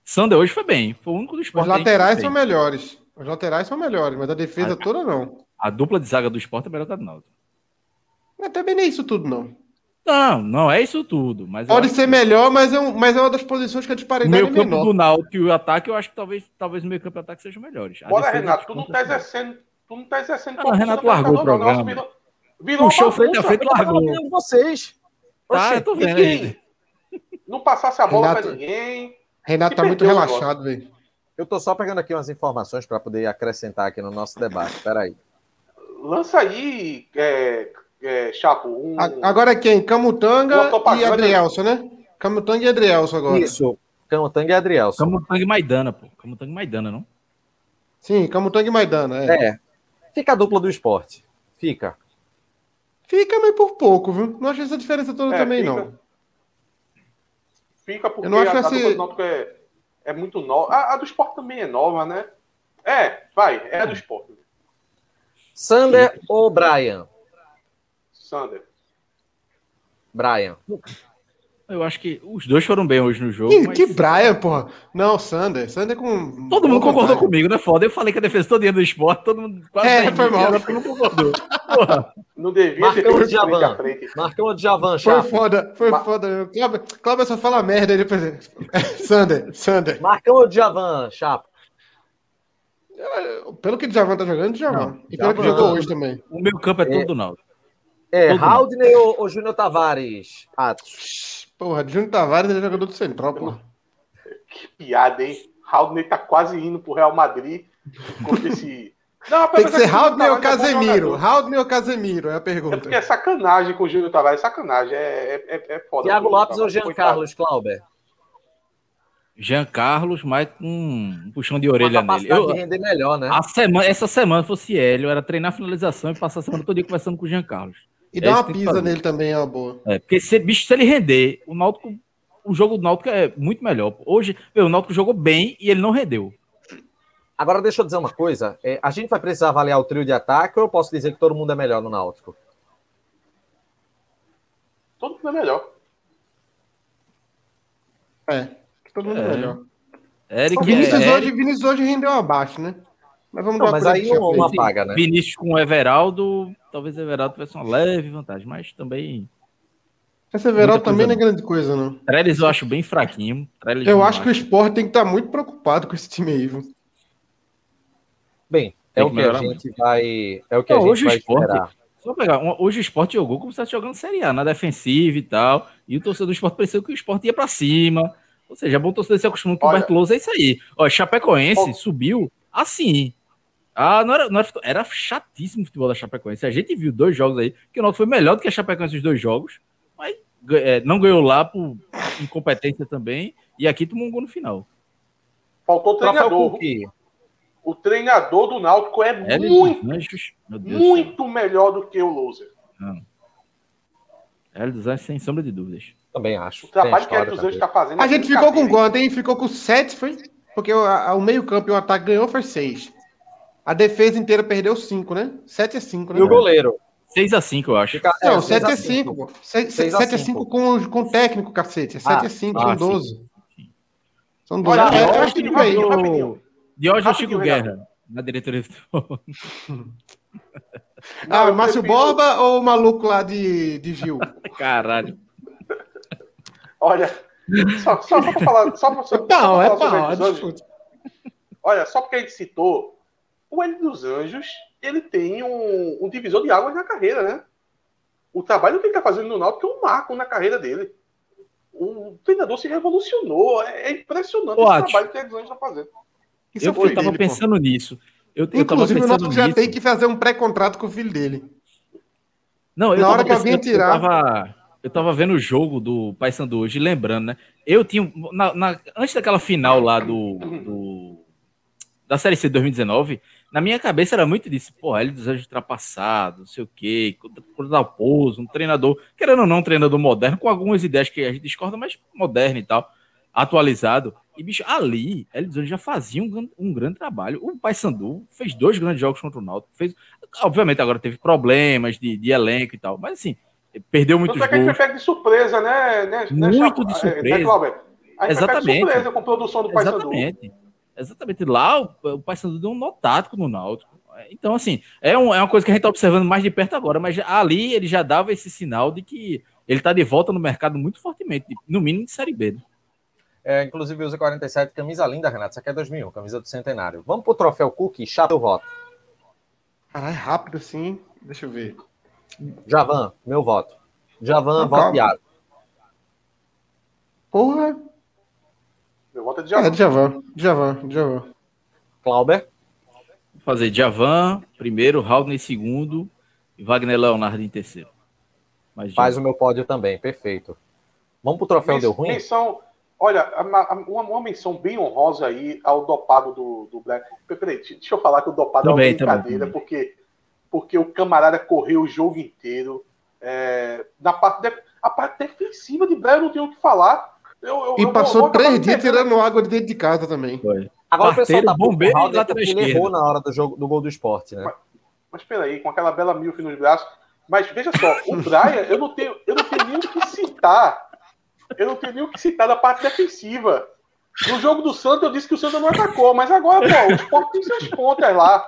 Sander hoje foi bem. Foi o único do esporte. Os laterais são melhores. Os laterais são melhores, mas a defesa a, toda não. A dupla de zaga do esporte é melhor que a do Náutico. Mas também nem isso tudo, não. Não, não é isso tudo. Mas Pode ser que... melhor, mas é, um, mas é uma das posições que a disparidade meio é campo menor. do Náutico e o ataque, eu acho que talvez, talvez o meio campo e o ataque sejam melhores. Bora, Renato, tu não tá exercendo... Tu não tá exercendo... Ah, Renato largou o programa. Virou, virou Puxou frente a frente largou. vocês. Tá, eu tô vendo aí. Não passasse a bola Renato, pra ninguém. Renato tá muito relaxado, velho. Eu tô só pegando aqui umas informações para poder acrescentar aqui no nosso debate. Peraí. Lança aí, é, é, Chapo. Um... Agora quem? Camutanga e Adrielson, né? Camutanga e Adrielson agora. Isso. Camutanga e Adrielson. Camutanga e Maidana, pô. Camutanga e Maidana, não? Sim, Camutanga e Maidana, é. É. Fica a dupla do esporte. Fica. Fica, mas por pouco, viu? Não acho essa diferença toda é, também, fica. não. Fica porque Eu não acho a, esse... a do é, é muito nova. A, a, do esporte também é nova, né? É, vai, é a do esporte. Sander ou Brian? Sander. Brian. Eu acho que os dois foram bem hoje no jogo. Que, mas... que Brian, porra. Não, Sander. Sander com. Todo mundo concordou comigo, né? Foda. Eu falei que a defesa toda do esporte, todo mundo quase. É, foi mal. Não concordou. Porra. Não devia Marcão ter Javan. Marcão de Javan, Foi foda, foi Mar... foda. Cláudio só fala merda aí depois. Sander, Sander. Marcão de Javan, Chapo. Pelo que o Javan tá jogando, Javan. E pelo que jogou hoje também. O meu campo é todo é. do Naldo. É, Haldney ou, ou Júnior Tavares? Atos. Porra, Júnior Tavares é jogador do Central, pô. Que piada, hein? Haldney tá quase indo pro Real Madrid contra esse. Não, Tem que ser Haldney ou Casemiro. Haldney ou Casemiro é a pergunta. É porque é sacanagem com o Júnior Tavares, é sacanagem. É, é, é foda. Thiago Lopes ou Jean Carlos, Clauber? Jean Carlos, mas com um puxão de orelha nele. Eu, de render melhor, né? A semana, essa semana fosse Hélio, era treinar a finalização e passar a semana todo dia conversando com o Jean Carlos. E dá uma pisa nele também, é uma boa. É, porque se, bicho, se ele render, o Náutico, o jogo do Náutico é muito melhor. Hoje, meu, o Náutico jogou bem e ele não rendeu. Agora, deixa eu dizer uma coisa. É, a gente vai precisar avaliar o trio de ataque ou eu posso dizer que todo mundo é melhor no Náutico? Todo mundo é melhor. É, todo mundo é, é melhor. Eric, Vinícius, é, hoje, Vinícius hoje rendeu abaixo, né? Mas vamos não, dar mas aí não, não apaga, né? Vinícius com o Everaldo, talvez o Everaldo tivesse uma leve vantagem, mas também. Esse Everaldo também não é grande coisa, não. Trellis eu acho bem fraquinho. Trellis eu acho que o Sport tem que estar muito preocupado com esse time aí, viu? Bem, é o que, a gente vai. É o que não, a gente hoje vai o esporte, esperar. Só pegar, hoje o Sport jogou como se estivesse jogando Série A, na defensiva e tal. E o torcedor do Sport pareceu que o Sport ia para cima. Ou seja, é bom torcedor se acostumar com o Bertoloso, é isso aí. Ó, Chapecoense subiu assim. Ah, não era, não era, era chatíssimo o futebol da Chapecoense. A gente viu dois jogos aí, que o Náutico foi melhor do que a Chapecoense nos dois jogos, mas é, não ganhou lá por incompetência também, e aqui tomou um gol no final. Faltou o treinador. O treinador do Náutico é, é muito, muito melhor do que o Loser. Hélio dos Anjos, sem sombra de dúvidas. Também acho. O trabalho que o Hélio dos Anjos está fazendo. A gente ficou com quanto, hein? Ficou com sete, foi? Porque o, a, o meio-campo e o ataque ganhou foi 6. A defesa inteira perdeu 5, né? 7 a 5, né? E o goleiro? 6 a 5 eu acho. Fica, não, é, 7 a 5, pô. 7 a 5 com, com o técnico, cacete. 7 ah, a 5, ah, são 12. Sim. São 12. Olha, eu acho que não veio. De hoje eu Chico Guerra, na diretoria do Ah, o Márcio prefiro... Borba ou o maluco lá de, de Gil? (laughs) Caralho. Olha, só, só, só pra falar. Só, só, só é pau, é pau. Olha, só porque a gente citou, o L dos Anjos, ele tem um, um divisor de águas na carreira, né? O trabalho que ele está fazendo no Náutico é um marco na carreira dele. O treinador se revolucionou. É, é impressionante o trabalho que o L dos Anjos está fazendo. Isso eu, eu tava pensando pô. nisso. Eu, Inclusive, eu o Náutico já tem que fazer um pré-contrato com o filho dele. Não, eu na hora que alguém tirar. Eu tava, eu tava vendo o jogo do Paysandu hoje, lembrando, né? Eu tinha. Na, na, antes daquela final lá do, do, da Série C de 2019, na minha cabeça era muito disso. Pô, ele dos Anjos ultrapassado, não sei o quê, o pouso, um treinador, querendo ou não, um treinador moderno, com algumas ideias que a gente discorda, mas moderno e tal, atualizado. E, bicho, ali, Elton já fazia um, um grande trabalho. O Paysandu fez dois grandes jogos contra o Náutico. Fez, obviamente, agora teve problemas de, de elenco e tal, mas assim, perdeu muitos Tanto é que a gente foi pego de surpresa, né? né, né Muito de é, surpresa. Né, Exatamente. Foi surpresa com a produção do Paysandu. Exatamente. Exatamente. Lá, o, o Paysandu deu um notático no Náutico. Então, assim, é, um, é uma coisa que a gente está observando mais de perto agora, mas ali ele já dava esse sinal de que ele está de volta no mercado muito fortemente, no mínimo de Série B. Né? É, inclusive usa 47, camisa linda, Renato. Isso aqui é 2001, camisa do centenário. Vamos pro troféu Cook, chato eu voto. Caralho, rápido assim. Deixa eu ver. Javan, meu voto. Javan, voto Iago. Porra. Meu voto é de Javan. É, Javan, Javan, Javan. Clauber. Vou fazer Javan primeiro, Raul em segundo e Wagner Leonardo em terceiro. Mas, Faz o meu pódio também, perfeito. Vamos pro troféu Deu Ruim? Menção, Olha, uma, uma, menção bem honrosa aí ao dopado do, do Black. Peraí, deixa eu falar que o dopado também, é uma brincadeira, porque, porque o camarada correu o jogo inteiro. É, na parte de, a parte defensiva de Black eu não tenho o que falar. Eu, eu, e passou três dias tirando água de dentro de casa também. Foi. Agora o pessoal tá bombeiro e lá ele errou na hora do, jogo, do gol do esporte, né? Mas, mas peraí, com aquela bela milf nos braços. Mas veja só, o Brian, eu não tenho, eu não tenho nem o que citar eu não tenho nem o que citar da parte defensiva. No jogo do Santos, eu disse que o Santos não atacou, mas agora, pô, o Sport tem seus pontos lá.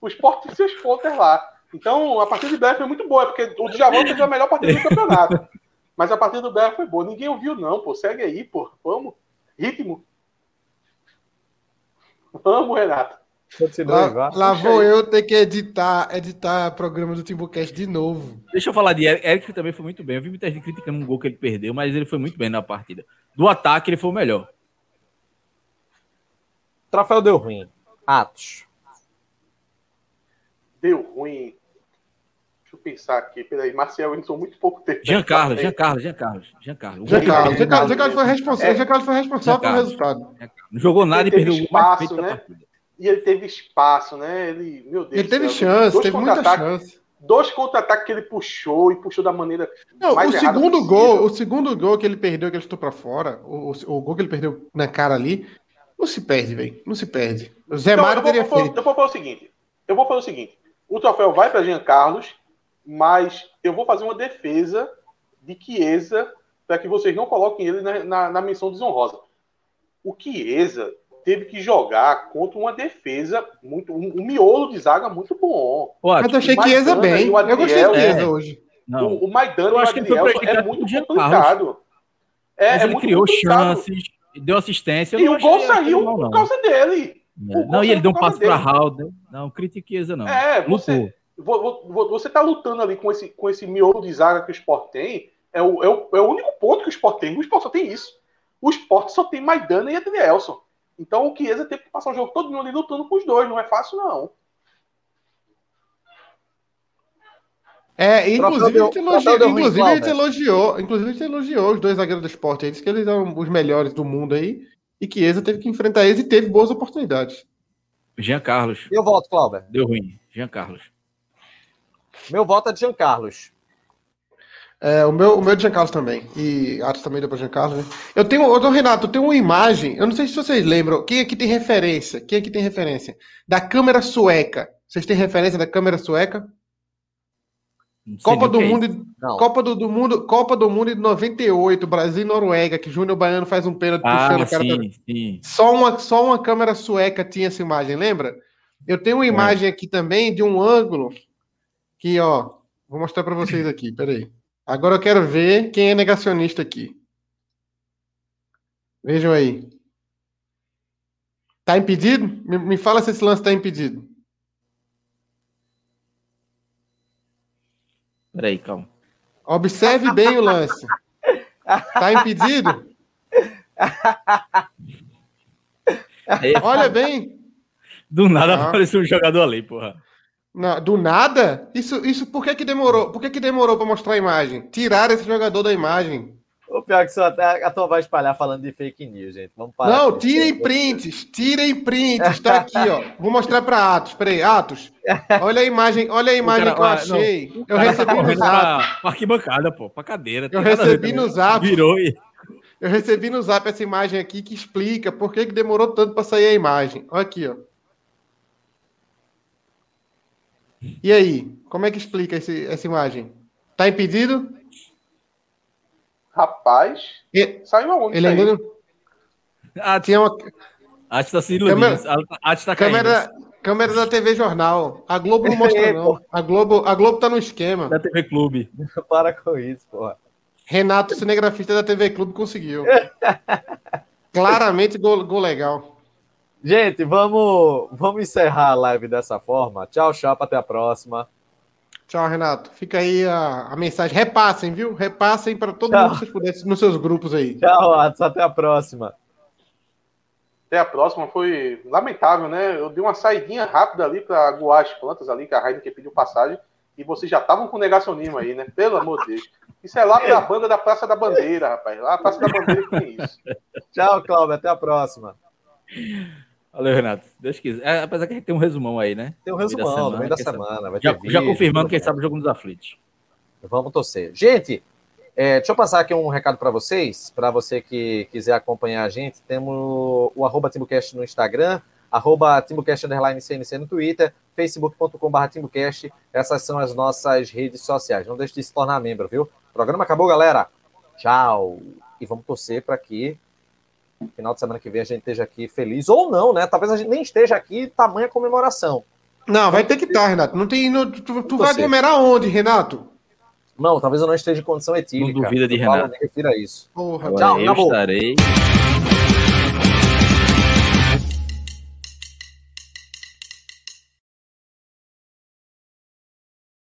O Sport tem seus pontos lá. Então, a partida de Blair foi muito boa, porque o Djavan teve a melhor partida do campeonato. Mas a partida do Blair foi boa. Ninguém ouviu, não, pô. Segue aí, pô. Vamos. Ritmo. Vamos, Renato. Lá, lá vou eu ter que editar, editar programa do Timbucast de novo. Deixa eu falar de Eric, Eric também foi muito bem. Eu vi muita gente criticando um gol que ele perdeu, mas ele foi muito bem na partida. Do ataque, ele foi o melhor. Troféu deu ruim. Atos. Deu ruim. Pensar aqui. Peraí, Marcel entrou muito pouco tempo. Jean Carlos, Jean Carlos, Jean Carlos, Jean Carlos. Jean Carlos, Jean Carlos, Jean Carlos foi responsável, Jean Carlos foi responsável pelo resultado. Não jogou nada e perdeu o espaço, né? e ele teve espaço, né? Ele, meu Deus. Ele teve chance, teve muita chance. Dois contra-ataques que ele puxou e puxou da maneira. Não, mais o segundo gol, o segundo gol que ele perdeu, que ele estou para fora, o, o, gol que ele perdeu na cara ali, não se perde, velho. Não se perde. O Zé então, Mário teria feito. Eu vou fazer o seguinte. Eu vou fazer o seguinte. O troféu vai para Jean Carlos, mas eu vou fazer uma defesa de Chiesa para que vocês não coloquem ele na, na, na menção desonrosa. O Chiesa teve que jogar contra uma defesa muito. Um, um miolo de zaga muito bom. Mas eu achei que Iesa bem. eu gostei do Iesa é. hoje. Não. O, o Maidana eu acho que é muito complicado. É, Mas é ele criou complicado. chances, deu assistência. E o gol saiu por causa dele. É. Não, e ele deu um passo para Raul. Não, critique Iesa, não. É, você, você tá lutando ali com esse, com esse miolo de zaga que o Sport tem. É o, é, o, é o único ponto que o Sport tem. O Sport só tem isso. O Sport só tem Maidana e Adrielson. Então o Chiesa teve que passar o jogo todo ali lutando com os dois. Não é fácil, não. É, inclusive, a gente elogiou, inclusive, a gente elogiou, inclusive a gente elogiou os dois zagueiros do esporte aí, disse que eles são os melhores do mundo aí, e que Chiesa teve que enfrentar eles e teve boas oportunidades. Jean Carlos. Eu voto, Cláudio. Deu ruim. Jean Carlos. Meu voto é de Jean Carlos. É, o meu, o meu é de Giancarlo também. E Atos também deu pra Giancarlo, né? Eu tenho, ô, Renato, eu tenho uma imagem, eu não sei se vocês lembram, quem aqui tem referência? Quem aqui tem referência? Da câmera sueca. Vocês têm referência da câmera sueca? Copa do, é mundo, Copa do, do, Mundo, Copa do Mundo de 98, Brasil e Noruega, que Júnior Baiano faz um pênalti ah, puxando o cara. Sim, sim. Só, uma, só uma câmera sueca tinha essa imagem, lembra? Eu tenho uma é. imagem aqui também de um ângulo que, ó, vou mostrar para vocês aqui, peraí. Agora eu quero ver quem é negacionista aqui. Vejam aí. Tá impedido? Me, me fala se esse lance tá impedido. Peraí, calma. Observe bem o lance. Tá impedido? Olha bem. Do nada ah. apareceu um jogador ali, porra. Não, do nada? Isso, isso por que, que demorou? Por que, que demorou para mostrar a imagem? Tirar esse jogador da imagem. O pior é que até a tua vai espalhar falando de fake news, gente. Vamos parar. Não, tirem prints, tirem prints. Tá aqui, ó. Vou mostrar para Atos. Peraí, Atos. Olha a imagem, olha a imagem cara, que eu achei. Não, eu tá recebi tá no zap. Pra arquibancada, pô, pra cadeira. Eu recebi no zap. Virou e. Eu recebi no zap essa imagem aqui que explica por que, que demorou tanto para sair a imagem. Olha aqui, ó. E aí, como é que explica esse, essa imagem? Tá impedido? Rapaz, e... saiu aonde? Ele ainda não... Ah, tinha uma. A está se iludindo. Câmera... A está câmera... câmera da TV Jornal. A Globo não mostra, não. A Globo, a Globo tá no esquema. Da TV Clube. (laughs) Para com isso, porra. Renato, cinegrafista da TV Clube, conseguiu. Claramente gol, gol legal. Gente, vamos, vamos encerrar a live dessa forma. Tchau, chapa, até a próxima. Tchau, Renato. Fica aí a, a mensagem. Repassem, viu? Repassem para todo Tchau. mundo que vocês puderem nos seus grupos aí. Tchau, Atos. Até a próxima. Até a próxima. Foi lamentável, né? Eu dei uma saidinha rápida ali para aguar as plantas ali, que a Heineken pediu passagem. E vocês já estavam com negacionismo aí, né? Pelo amor de Deus. Isso é lá para a banda da Praça da Bandeira, rapaz. Lá a Praça da Bandeira que tem isso. Tchau, Cláudio. Até a próxima. Valeu, Renato. Deus quiser. É, apesar que a gente tem um resumão aí, né? Tem um resumão no meio da semana. já, vídeo, já confirmando quem sabe o jogo nos aflitos. Vamos torcer. Gente, é, deixa eu passar aqui um recado para vocês. Para você que quiser acompanhar a gente, temos o arroba TimbuCast no Instagram, arroba TimbuCast underline CNC no Twitter, facebook.com.br TimbuCast. Essas são as nossas redes sociais. Não deixe de se tornar membro, viu? O programa acabou, galera. Tchau. E vamos torcer para que final de semana que vem a gente esteja aqui feliz, ou não, né? Talvez a gente nem esteja aqui, tamanha comemoração. Não, vai ter que estar, Renato. Não tem, não, tu, tu vai aglomerar onde, Renato? Não, talvez eu não esteja em condição etílica. Não duvida de Renato. Falo, refira isso. Porra, Tchau, eu acabou. estarei.